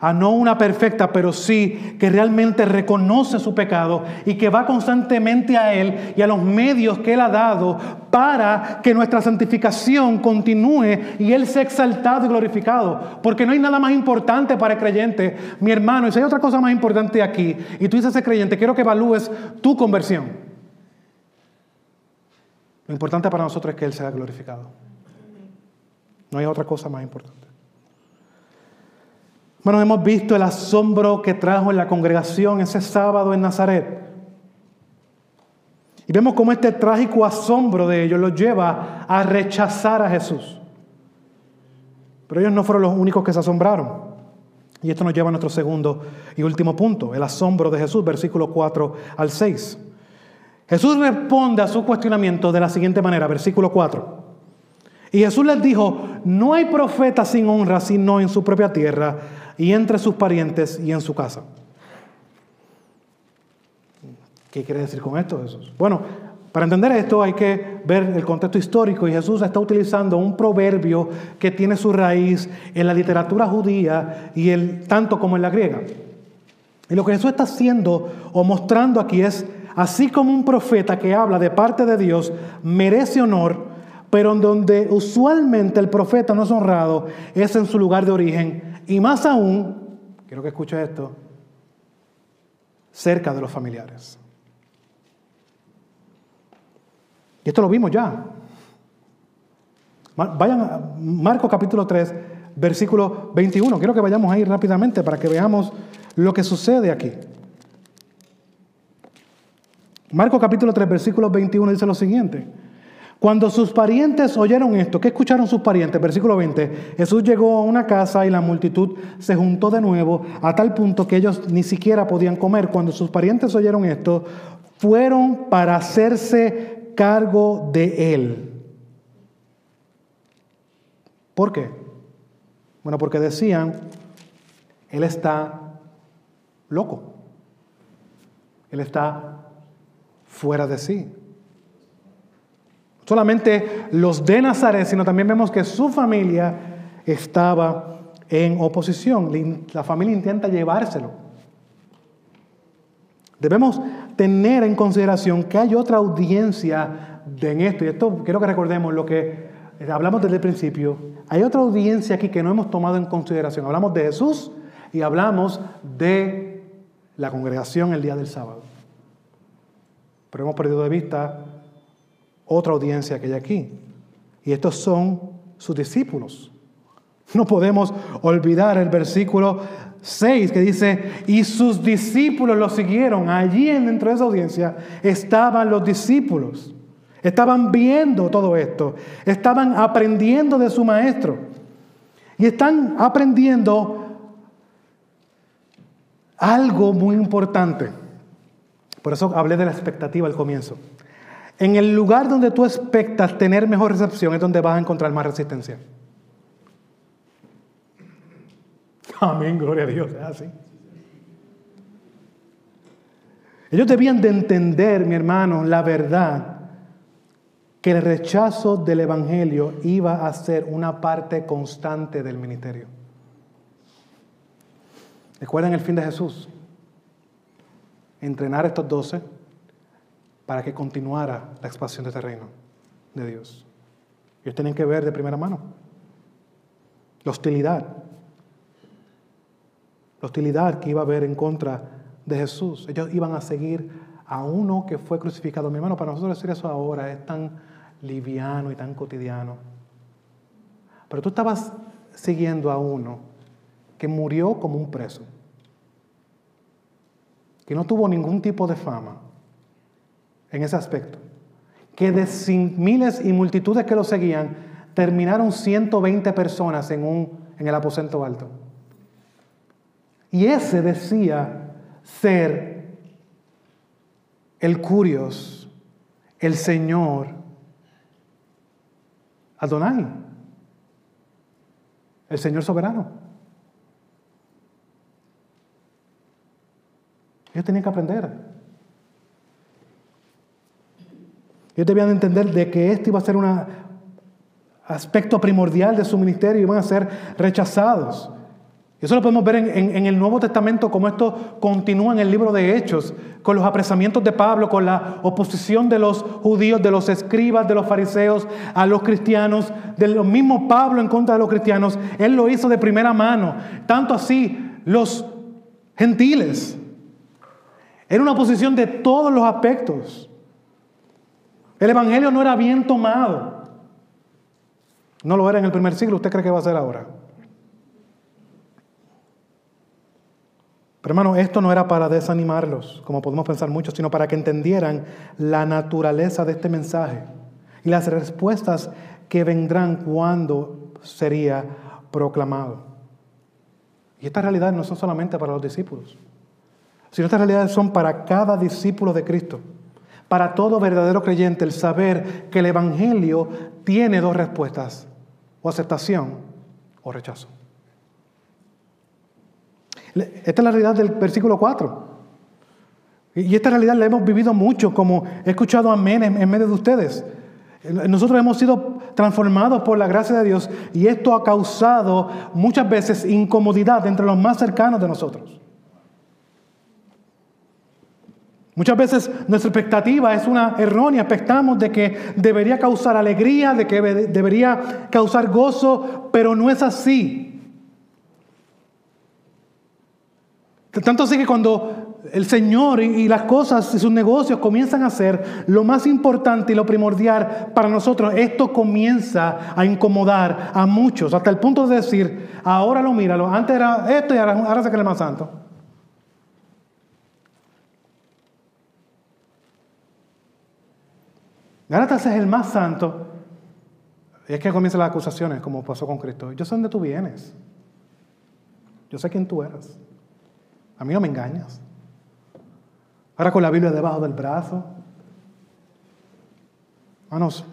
a no una perfecta, pero sí que realmente reconoce su pecado y que va constantemente a Él y a los medios que Él ha dado para que nuestra santificación continúe y Él sea exaltado y glorificado. Porque no hay nada más importante para el creyente, mi hermano, y si hay otra cosa más importante aquí, y tú dices ese creyente, quiero que evalúes tu conversión. Lo importante para nosotros es que Él sea glorificado. No hay otra cosa más importante. Bueno, hemos visto el asombro que trajo en la congregación ese sábado en Nazaret. Y vemos cómo este trágico asombro de ellos los lleva a rechazar a Jesús. Pero ellos no fueron los únicos que se asombraron. Y esto nos lleva a nuestro segundo y último punto, el asombro de Jesús, versículo 4 al 6. Jesús responde a su cuestionamiento de la siguiente manera, versículo 4. Y Jesús les dijo, no hay profeta sin honra sino en su propia tierra y entre sus parientes y en su casa. ¿Qué quiere decir con esto Jesús? Bueno, para entender esto hay que ver el contexto histórico y Jesús está utilizando un proverbio que tiene su raíz en la literatura judía y el, tanto como en la griega. Y lo que Jesús está haciendo o mostrando aquí es, así como un profeta que habla de parte de Dios merece honor, pero en donde usualmente el profeta no es honrado, es en su lugar de origen y más aún, quiero que escuche esto, cerca de los familiares. Y esto lo vimos ya. Vayan Marcos capítulo 3, versículo 21. Quiero que vayamos ahí rápidamente para que veamos lo que sucede aquí. Marcos capítulo 3, versículo 21 dice lo siguiente. Cuando sus parientes oyeron esto, ¿qué escucharon sus parientes? Versículo 20. Jesús llegó a una casa y la multitud se juntó de nuevo a tal punto que ellos ni siquiera podían comer. Cuando sus parientes oyeron esto, fueron para hacerse cargo de él. ¿Por qué? Bueno, porque decían, él está loco. Él está fuera de sí solamente los de Nazaret, sino también vemos que su familia estaba en oposición. La familia intenta llevárselo. Debemos tener en consideración que hay otra audiencia en esto, y esto quiero que recordemos lo que hablamos desde el principio. Hay otra audiencia aquí que no hemos tomado en consideración. Hablamos de Jesús y hablamos de la congregación el día del sábado. Pero hemos perdido de vista otra audiencia que hay aquí. Y estos son sus discípulos. No podemos olvidar el versículo 6 que dice, y sus discípulos lo siguieron. Allí dentro de esa audiencia estaban los discípulos. Estaban viendo todo esto. Estaban aprendiendo de su maestro. Y están aprendiendo algo muy importante. Por eso hablé de la expectativa al comienzo. En el lugar donde tú expectas tener mejor recepción es donde vas a encontrar más resistencia. Amén, gloria a Dios, es así. Ellos debían de entender, mi hermano, la verdad, que el rechazo del Evangelio iba a ser una parte constante del ministerio. ¿Recuerdan el fin de Jesús? Entrenar a estos doce para que continuara la expansión de este reino de Dios. Ellos tienen que ver de primera mano la hostilidad, la hostilidad que iba a haber en contra de Jesús. Ellos iban a seguir a uno que fue crucificado. Mi hermano, para nosotros decir eso ahora es tan liviano y tan cotidiano. Pero tú estabas siguiendo a uno que murió como un preso, que no tuvo ningún tipo de fama, en ese aspecto. Que de miles y multitudes que lo seguían, terminaron 120 personas en, un, en el aposento alto. Y ese decía ser el Curios, el Señor Adonai, el Señor soberano. Ellos tenían que aprender. Ellos debían entender de que este iba a ser un aspecto primordial de su ministerio y iban a ser rechazados. Eso lo podemos ver en, el Nuevo Testamento, como esto continúa en el libro de Hechos, con los apresamientos de Pablo, con la oposición de los judíos, de los escribas, de los fariseos a los cristianos, de los mismos Pablo en contra de los cristianos. Él lo hizo de primera mano. Tanto así, los gentiles. Era una oposición de todos los aspectos. El Evangelio no era bien tomado. No lo era en el primer siglo, ¿usted cree que va a ser ahora? Pero hermano, esto no era para desanimarlos, como podemos pensar muchos, sino para que entendieran la naturaleza de este mensaje y las respuestas que vendrán cuando sería proclamado. Y estas realidades no son solamente para los discípulos, sino estas realidades son para cada discípulo de Cristo para todo verdadero creyente el saber que el Evangelio tiene dos respuestas, o aceptación o rechazo. Esta es la realidad del versículo 4. Y esta realidad la hemos vivido mucho, como he escuchado amén en medio de ustedes. Nosotros hemos sido transformados por la gracia de Dios y esto ha causado muchas veces incomodidad entre los más cercanos de nosotros. Muchas veces nuestra expectativa es una errónea, expectamos de que debería causar alegría, de que debería causar gozo, pero no es así. Tanto así que cuando el Señor y las cosas y sus negocios comienzan a ser lo más importante y lo primordial para nosotros, esto comienza a incomodar a muchos, hasta el punto de decir, ahora lo míralo, antes era esto y ahora, ahora se cree más santo. Gálatas es el más santo. Y es que comienzan las acusaciones, como pasó con Cristo. Yo sé dónde tú vienes. Yo sé quién tú eres. A mí no me engañas. Ahora con la Biblia debajo del brazo. Hermanos,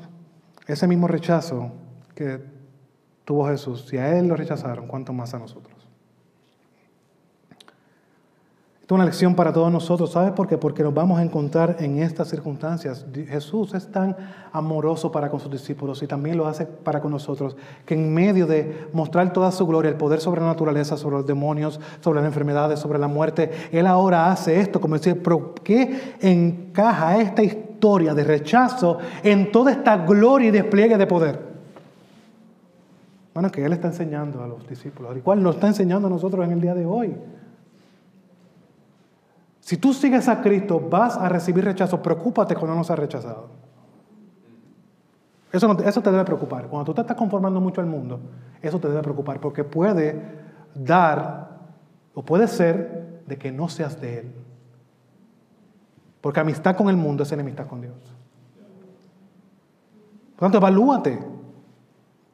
ese mismo rechazo que tuvo Jesús, si a Él lo rechazaron, ¿cuánto más a nosotros? Es una lección para todos nosotros. ¿Sabes por qué? Porque nos vamos a encontrar en estas circunstancias. Jesús es tan amoroso para con sus discípulos y también lo hace para con nosotros, que en medio de mostrar toda su gloria, el poder sobre la naturaleza, sobre los demonios, sobre las enfermedades, sobre la muerte, Él ahora hace esto, como decir, ¿por qué encaja esta historia de rechazo en toda esta gloria y despliegue de poder? Bueno, que Él está enseñando a los discípulos, al cual nos está enseñando a nosotros en el día de hoy. Si tú sigues a Cristo, vas a recibir rechazo. Preocúpate cuando no seas rechazado. Eso, eso te debe preocupar. Cuando tú te estás conformando mucho al mundo, eso te debe preocupar porque puede dar o puede ser de que no seas de Él. Porque amistad con el mundo es enemistad con Dios. Por tanto, evalúate.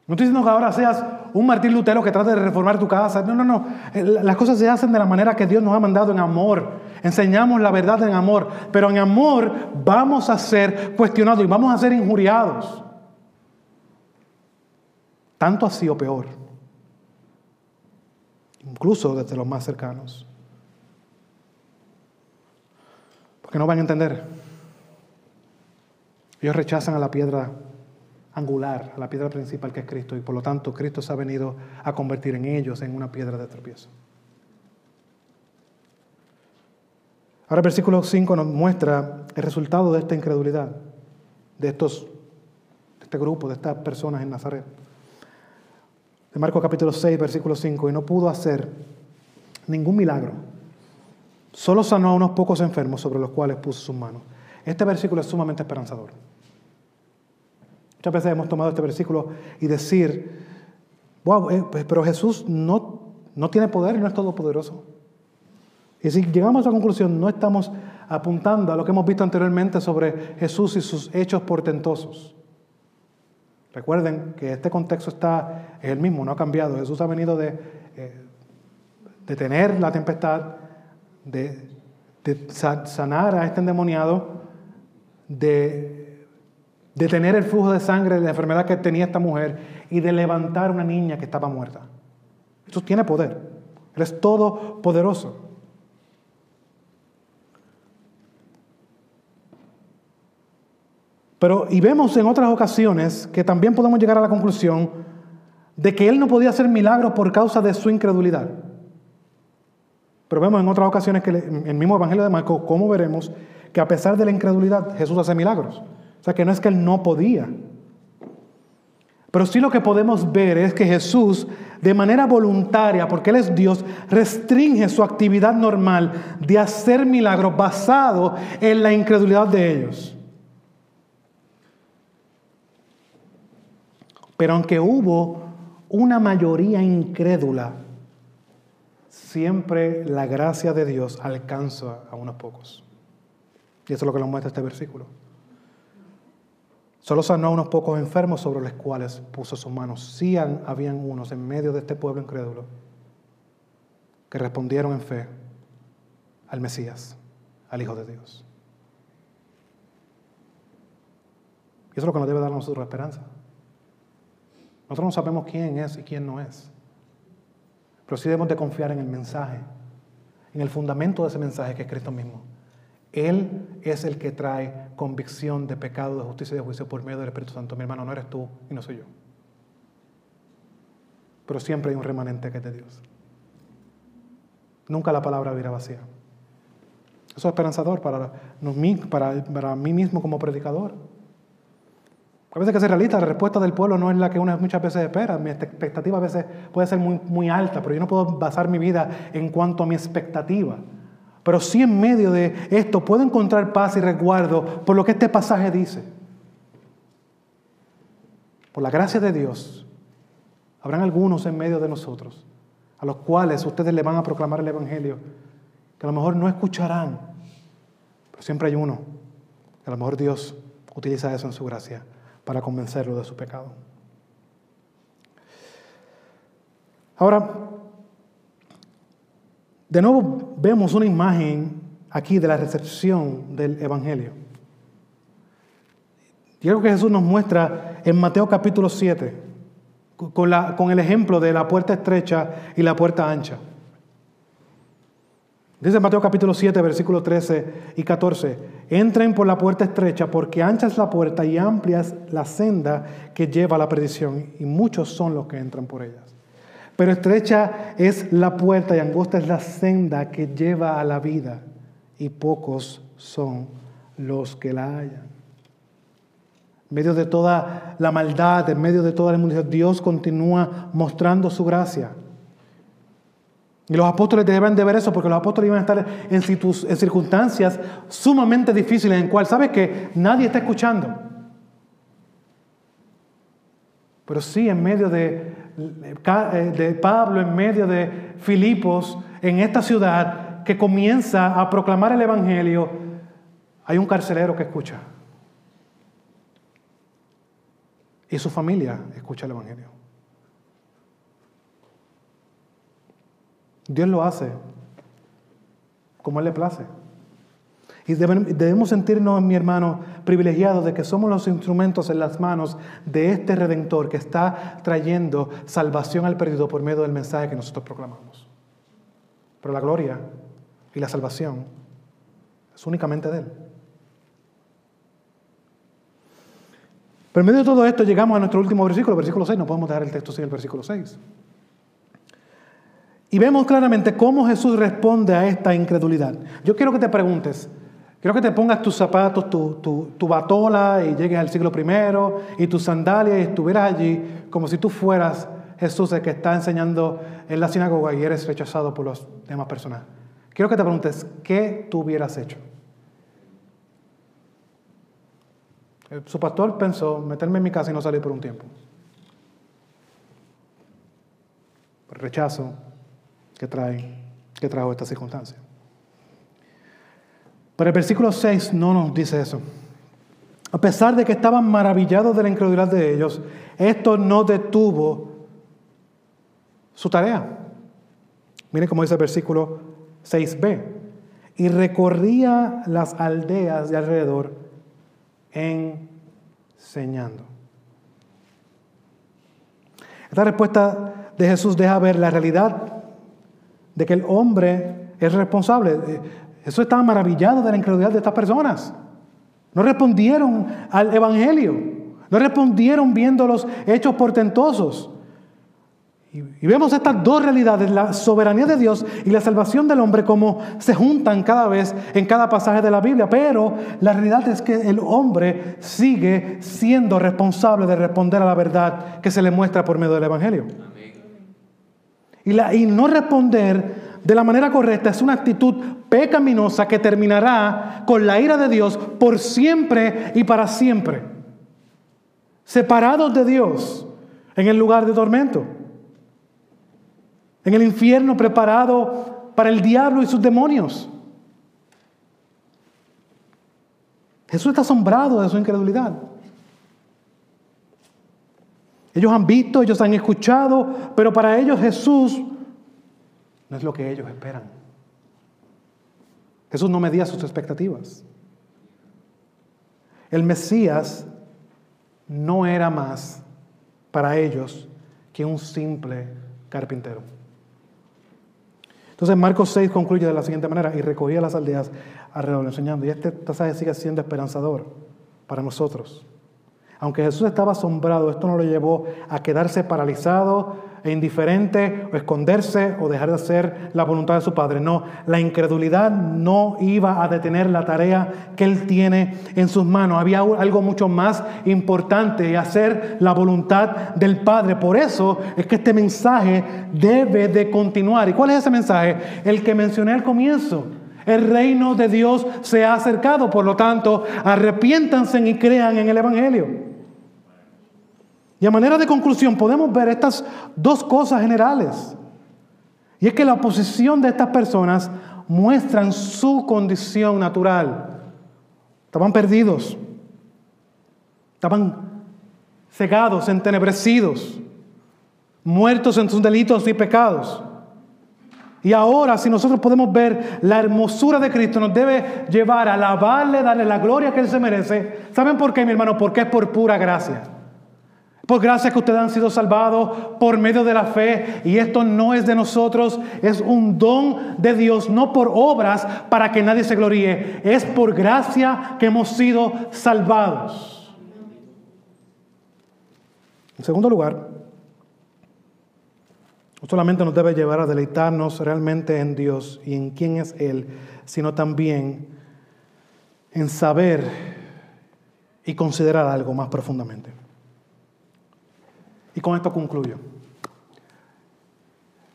No estoy diciendo que ahora seas un Martín Lutero que trate de reformar tu casa. No, no, no. Eh, las cosas se hacen de la manera que Dios nos ha mandado en amor. Enseñamos la verdad en amor. Pero en amor vamos a ser cuestionados y vamos a ser injuriados. Tanto así o peor. Incluso desde los más cercanos. Porque no van a entender. Ellos rechazan a la piedra angular, a la piedra principal que es Cristo, y por lo tanto Cristo se ha venido a convertir en ellos en una piedra de tropiezo. Ahora el versículo 5 nos muestra el resultado de esta incredulidad, de, estos, este grupo, de estas personas en Nazaret. De Marcos capítulo 6, versículo 5, y no pudo hacer ningún milagro, solo sanó a unos pocos enfermos sobre los cuales puso sus manos. Este versículo es sumamente esperanzador. Muchas veces hemos tomado este versículo y decir, wow, eh, pero Jesús no, no tiene poder y no es todopoderoso. Y si llegamos a esa conclusión, no estamos apuntando a lo que hemos visto anteriormente sobre Jesús y sus hechos portentosos. Recuerden que este contexto está, es el mismo, no ha cambiado. Jesús ha venido de eh, detener la tempestad, de, de sanar a este endemoniado, de detener el flujo de sangre de la enfermedad que tenía esta mujer y de levantar una niña que estaba muerta. Jesús tiene poder. Él es todopoderoso. Pero, y vemos en otras ocasiones que también podemos llegar a la conclusión de que Él no podía hacer milagros por causa de su incredulidad. Pero vemos en otras ocasiones que en el mismo Evangelio de Marcos, cómo veremos que a pesar de la incredulidad, Jesús hace milagros. O sea que no es que él no podía. Pero sí lo que podemos ver es que Jesús, de manera voluntaria, porque Él es Dios, restringe su actividad normal de hacer milagros basado en la incredulidad de ellos. Pero aunque hubo una mayoría incrédula, siempre la gracia de Dios alcanza a unos pocos. Y eso es lo que nos muestra este versículo. Solo sanó a unos pocos enfermos sobre los cuales puso sus manos. Sí habían unos en medio de este pueblo incrédulo que respondieron en fe al Mesías, al Hijo de Dios. Y eso es lo que nos debe dar a nosotros esperanza. Nosotros no sabemos quién es y quién no es. Pero sí debemos de confiar en el mensaje, en el fundamento de ese mensaje que es Cristo mismo. Él es el que trae convicción de pecado, de justicia y de juicio por medio del Espíritu Santo. Mi hermano, no eres tú y no soy yo. Pero siempre hay un remanente que es de Dios. Nunca la palabra virá vacía. Eso es esperanzador para, para, para mí mismo como predicador. A veces que se realista, la respuesta del pueblo no es la que uno muchas veces espera. Mi expectativa a veces puede ser muy, muy alta, pero yo no puedo basar mi vida en cuanto a mi expectativa. Pero sí en medio de esto puedo encontrar paz y resguardo por lo que este pasaje dice. Por la gracia de Dios, habrán algunos en medio de nosotros a los cuales ustedes le van a proclamar el Evangelio, que a lo mejor no escucharán, pero siempre hay uno, que a lo mejor Dios utiliza eso en su gracia para convencerlo de su pecado. Ahora, de nuevo vemos una imagen aquí de la recepción del Evangelio. Y algo que Jesús nos muestra en Mateo capítulo 7, con, el ejemplo de la puerta estrecha y la puerta ancha. Dice Mateo capítulo 7, versículos 13 y 14, entren por la puerta estrecha porque ancha es la puerta y amplia es la senda que lleva a la perdición y muchos son los que entran por ellas. Pero estrecha es la puerta y angosta es la senda que lleva a la vida y pocos son los que la hallan. En medio de toda la maldad, en medio de toda la inmundicia, Dios continúa mostrando su gracia. Y los apóstoles deben de ver eso porque los apóstoles iban a estar en, circunstancias sumamente difíciles en cual, ¿sabes que Nadie está escuchando. Pero sí, en medio de, de Pablo, en medio de Filipos, en esta ciudad que comienza a proclamar el Evangelio, hay un carcelero que escucha. Y su familia escucha el Evangelio. Dios lo hace como Él le place. Y debemos sentirnos, mi hermano, privilegiados de que somos los instrumentos en las manos de este Redentor que está trayendo salvación al perdido por medio del mensaje que nosotros proclamamos. Pero la gloria y la salvación es únicamente de Él. Pero en medio de todo esto llegamos a nuestro último versículo, versículo 6. No podemos dejar el texto sin el versículo 6. Y vemos claramente cómo Jesús responde a esta incredulidad. Yo quiero que te preguntes, quiero que te pongas tus zapatos, tu, batola y llegues al siglo primero y tus sandalias y estuvieras allí como si tú fueras Jesús el que está enseñando en la sinagoga y eres rechazado por las demás personas. Quiero que te preguntes, ¿qué tú hubieras hecho? Su pastor pensó meterme en mi casa y no salir por un tiempo. Rechazo, que, trae, que trajo esta circunstancia. Pero el versículo 6 no nos dice eso. A pesar de que estaban maravillados de la incredulidad de ellos, esto no detuvo su tarea. Miren cómo dice el versículo 6b. Y recorría las aldeas de alrededor enseñando. Esta respuesta de Jesús deja ver la realidad de que el hombre es responsable. Eso estaba maravillado de la incredulidad de estas personas. No respondieron al Evangelio. No respondieron viendo los hechos portentosos. Y, vemos estas dos realidades, la soberanía de Dios y la salvación del hombre, como se juntan cada vez en cada pasaje de la Biblia. Pero la realidad es que el hombre sigue siendo responsable de responder a la verdad que se le muestra por medio del Evangelio. Y, no responder de la manera correcta es una actitud pecaminosa que terminará con la ira de Dios por siempre y para siempre. Separados de Dios en el lugar de tormento. En el infierno preparado para el diablo y sus demonios. Jesús está asombrado de su incredulidad. Ellos han visto, ellos han escuchado, pero para ellos Jesús no es lo que ellos esperan. Jesús no medía sus expectativas. El Mesías no era más para ellos que un simple carpintero. Entonces Marcos 6 concluye de la siguiente manera, y recogía las aldeas alrededor enseñando. Y este pasaje sigue siendo esperanzador para nosotros. Aunque Jesús estaba asombrado, esto no lo llevó a quedarse paralizado e indiferente o esconderse o dejar de hacer la voluntad de su Padre. No, la incredulidad no iba a detener la tarea que Él tiene en sus manos. Había algo mucho más importante, hacer la voluntad del Padre. Por eso es que este mensaje debe de continuar. ¿Y cuál es ese mensaje? El que mencioné al comienzo. El reino de Dios se ha acercado, por lo tanto, arrepiéntanse y crean en el Evangelio. Y a manera de conclusión podemos ver estas dos cosas generales. Y es que la oposición de estas personas muestran su condición natural. Estaban perdidos. Estaban cegados, entenebrecidos, muertos en sus delitos y pecados. Y ahora, si nosotros podemos ver la hermosura de Cristo, nos debe llevar a alabarle, darle la gloria que Él se merece. ¿Saben por qué, mi hermano? Porque es por pura gracia. Por gracia que ustedes han sido salvados por medio de la fe. Y esto no es de nosotros, es un don de Dios, no por obras para que nadie se gloríe. Es por gracia que hemos sido salvados. En segundo lugar, no solamente nos debe llevar a deleitarnos realmente en Dios y en quién es Él, sino también en saber y considerar algo más profundamente. Y con esto concluyo.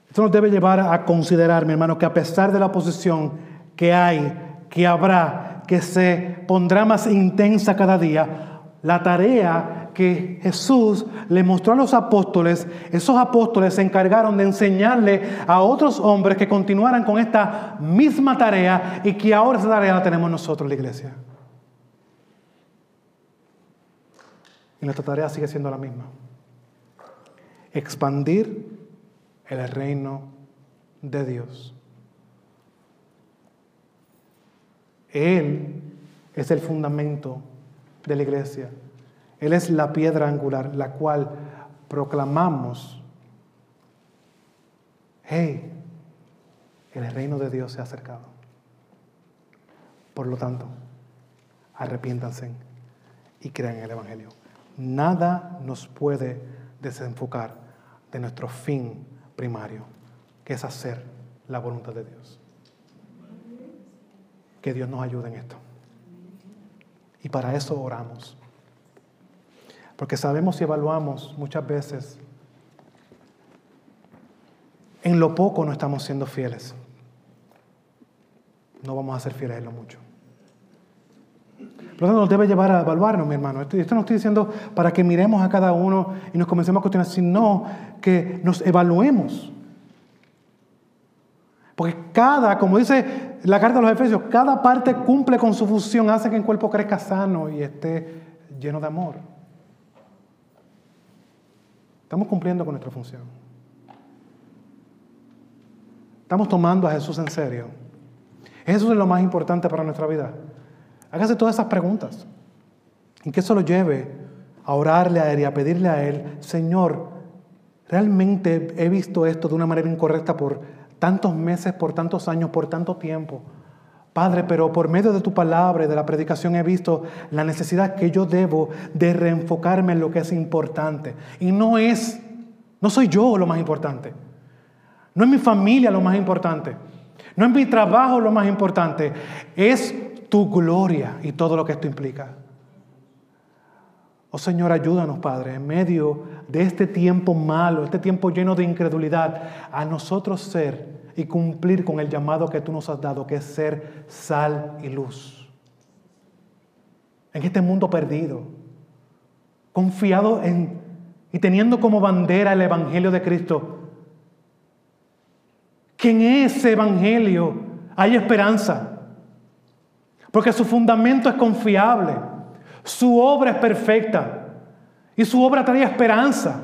Esto nos debe llevar a considerar, mi hermano, que a pesar de la oposición que hay, que habrá, que se pondrá más intensa cada día, la tarea que Jesús le mostró a los apóstoles, esos apóstoles se encargaron de enseñarle a otros hombres que continuaran con esta misma tarea y que ahora esa tarea la tenemos nosotros, la iglesia. Y nuestra tarea sigue siendo la misma expandir el reino de Dios. Él es el fundamento de la iglesia. Él es la piedra angular, la cual proclamamos, hey, el reino de Dios se ha acercado. Por lo tanto, arrepiéntanse y crean en el Evangelio. Nada nos puede desenfocar de nuestro fin primario, que es hacer la voluntad de Dios. Que Dios nos ayude en esto. Y para eso oramos. Porque sabemos y evaluamos muchas veces en lo poco no estamos siendo fieles. No vamos a ser fieles en lo mucho. Por lo tanto, nos debe llevar a evaluarnos, mi hermano. Esto, no estoy diciendo para que miremos a cada uno y nos comencemos a cuestionar, sino que nos evaluemos. Porque cada, como dice la carta de los Efesios, cada parte cumple con su función, hace que el cuerpo crezca sano y esté lleno de amor. Estamos cumpliendo con nuestra función. Estamos tomando a Jesús en serio. Eso es lo más importante para nuestra vida. Hágase todas esas preguntas. ¿En qué eso lo lleve a orarle a Él y a pedirle a Él, Señor, realmente he visto esto de una manera incorrecta por tantos meses, por tantos años, por tanto tiempo? Padre, pero por medio de tu palabra y de la predicación he visto la necesidad que yo debo de reenfocarme en lo que es importante. Y no es, no soy yo lo más importante. No es mi familia lo más importante. No es mi trabajo lo más importante. Es tu gloria y todo lo que esto implica. Oh Señor, ayúdanos, Padre, en medio de este tiempo malo, este tiempo lleno de incredulidad, a nosotros ser y cumplir con el llamado que tú nos has dado, que es ser sal y luz. En este mundo perdido, confiado en y teniendo como bandera el Evangelio de Cristo, que en ese Evangelio hay esperanza porque su fundamento es confiable, su obra es perfecta y su obra trae esperanza.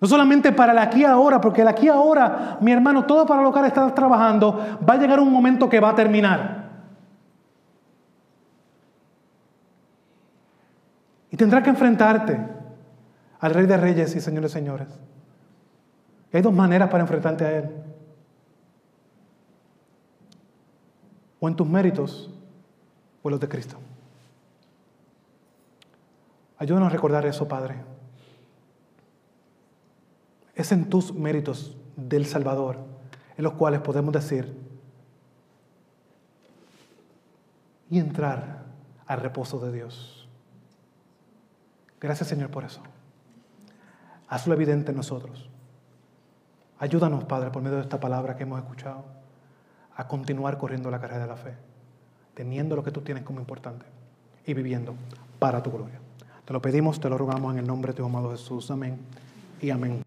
No solamente para el aquí ahora, porque el aquí ahora, mi hermano, todo para lo que estás trabajando, va a llegar un momento que va a terminar. Y tendrás que enfrentarte al Rey de Reyes y Señores Señores. Y hay dos maneras para enfrentarte a Él. O en tus méritos o los de Cristo. Ayúdanos a recordar eso, Padre. Es en tus méritos del Salvador en los cuales podemos decir y entrar al reposo de Dios. Gracias Señor por eso. Hazlo evidente en nosotros. Ayúdanos, Padre, por medio de esta palabra que hemos escuchado a continuar corriendo la carrera de la fe, teniendo lo que tú tienes como importante y viviendo para tu gloria. Te lo pedimos, te lo rogamos en el nombre de tu amado Jesús. Amén y amén.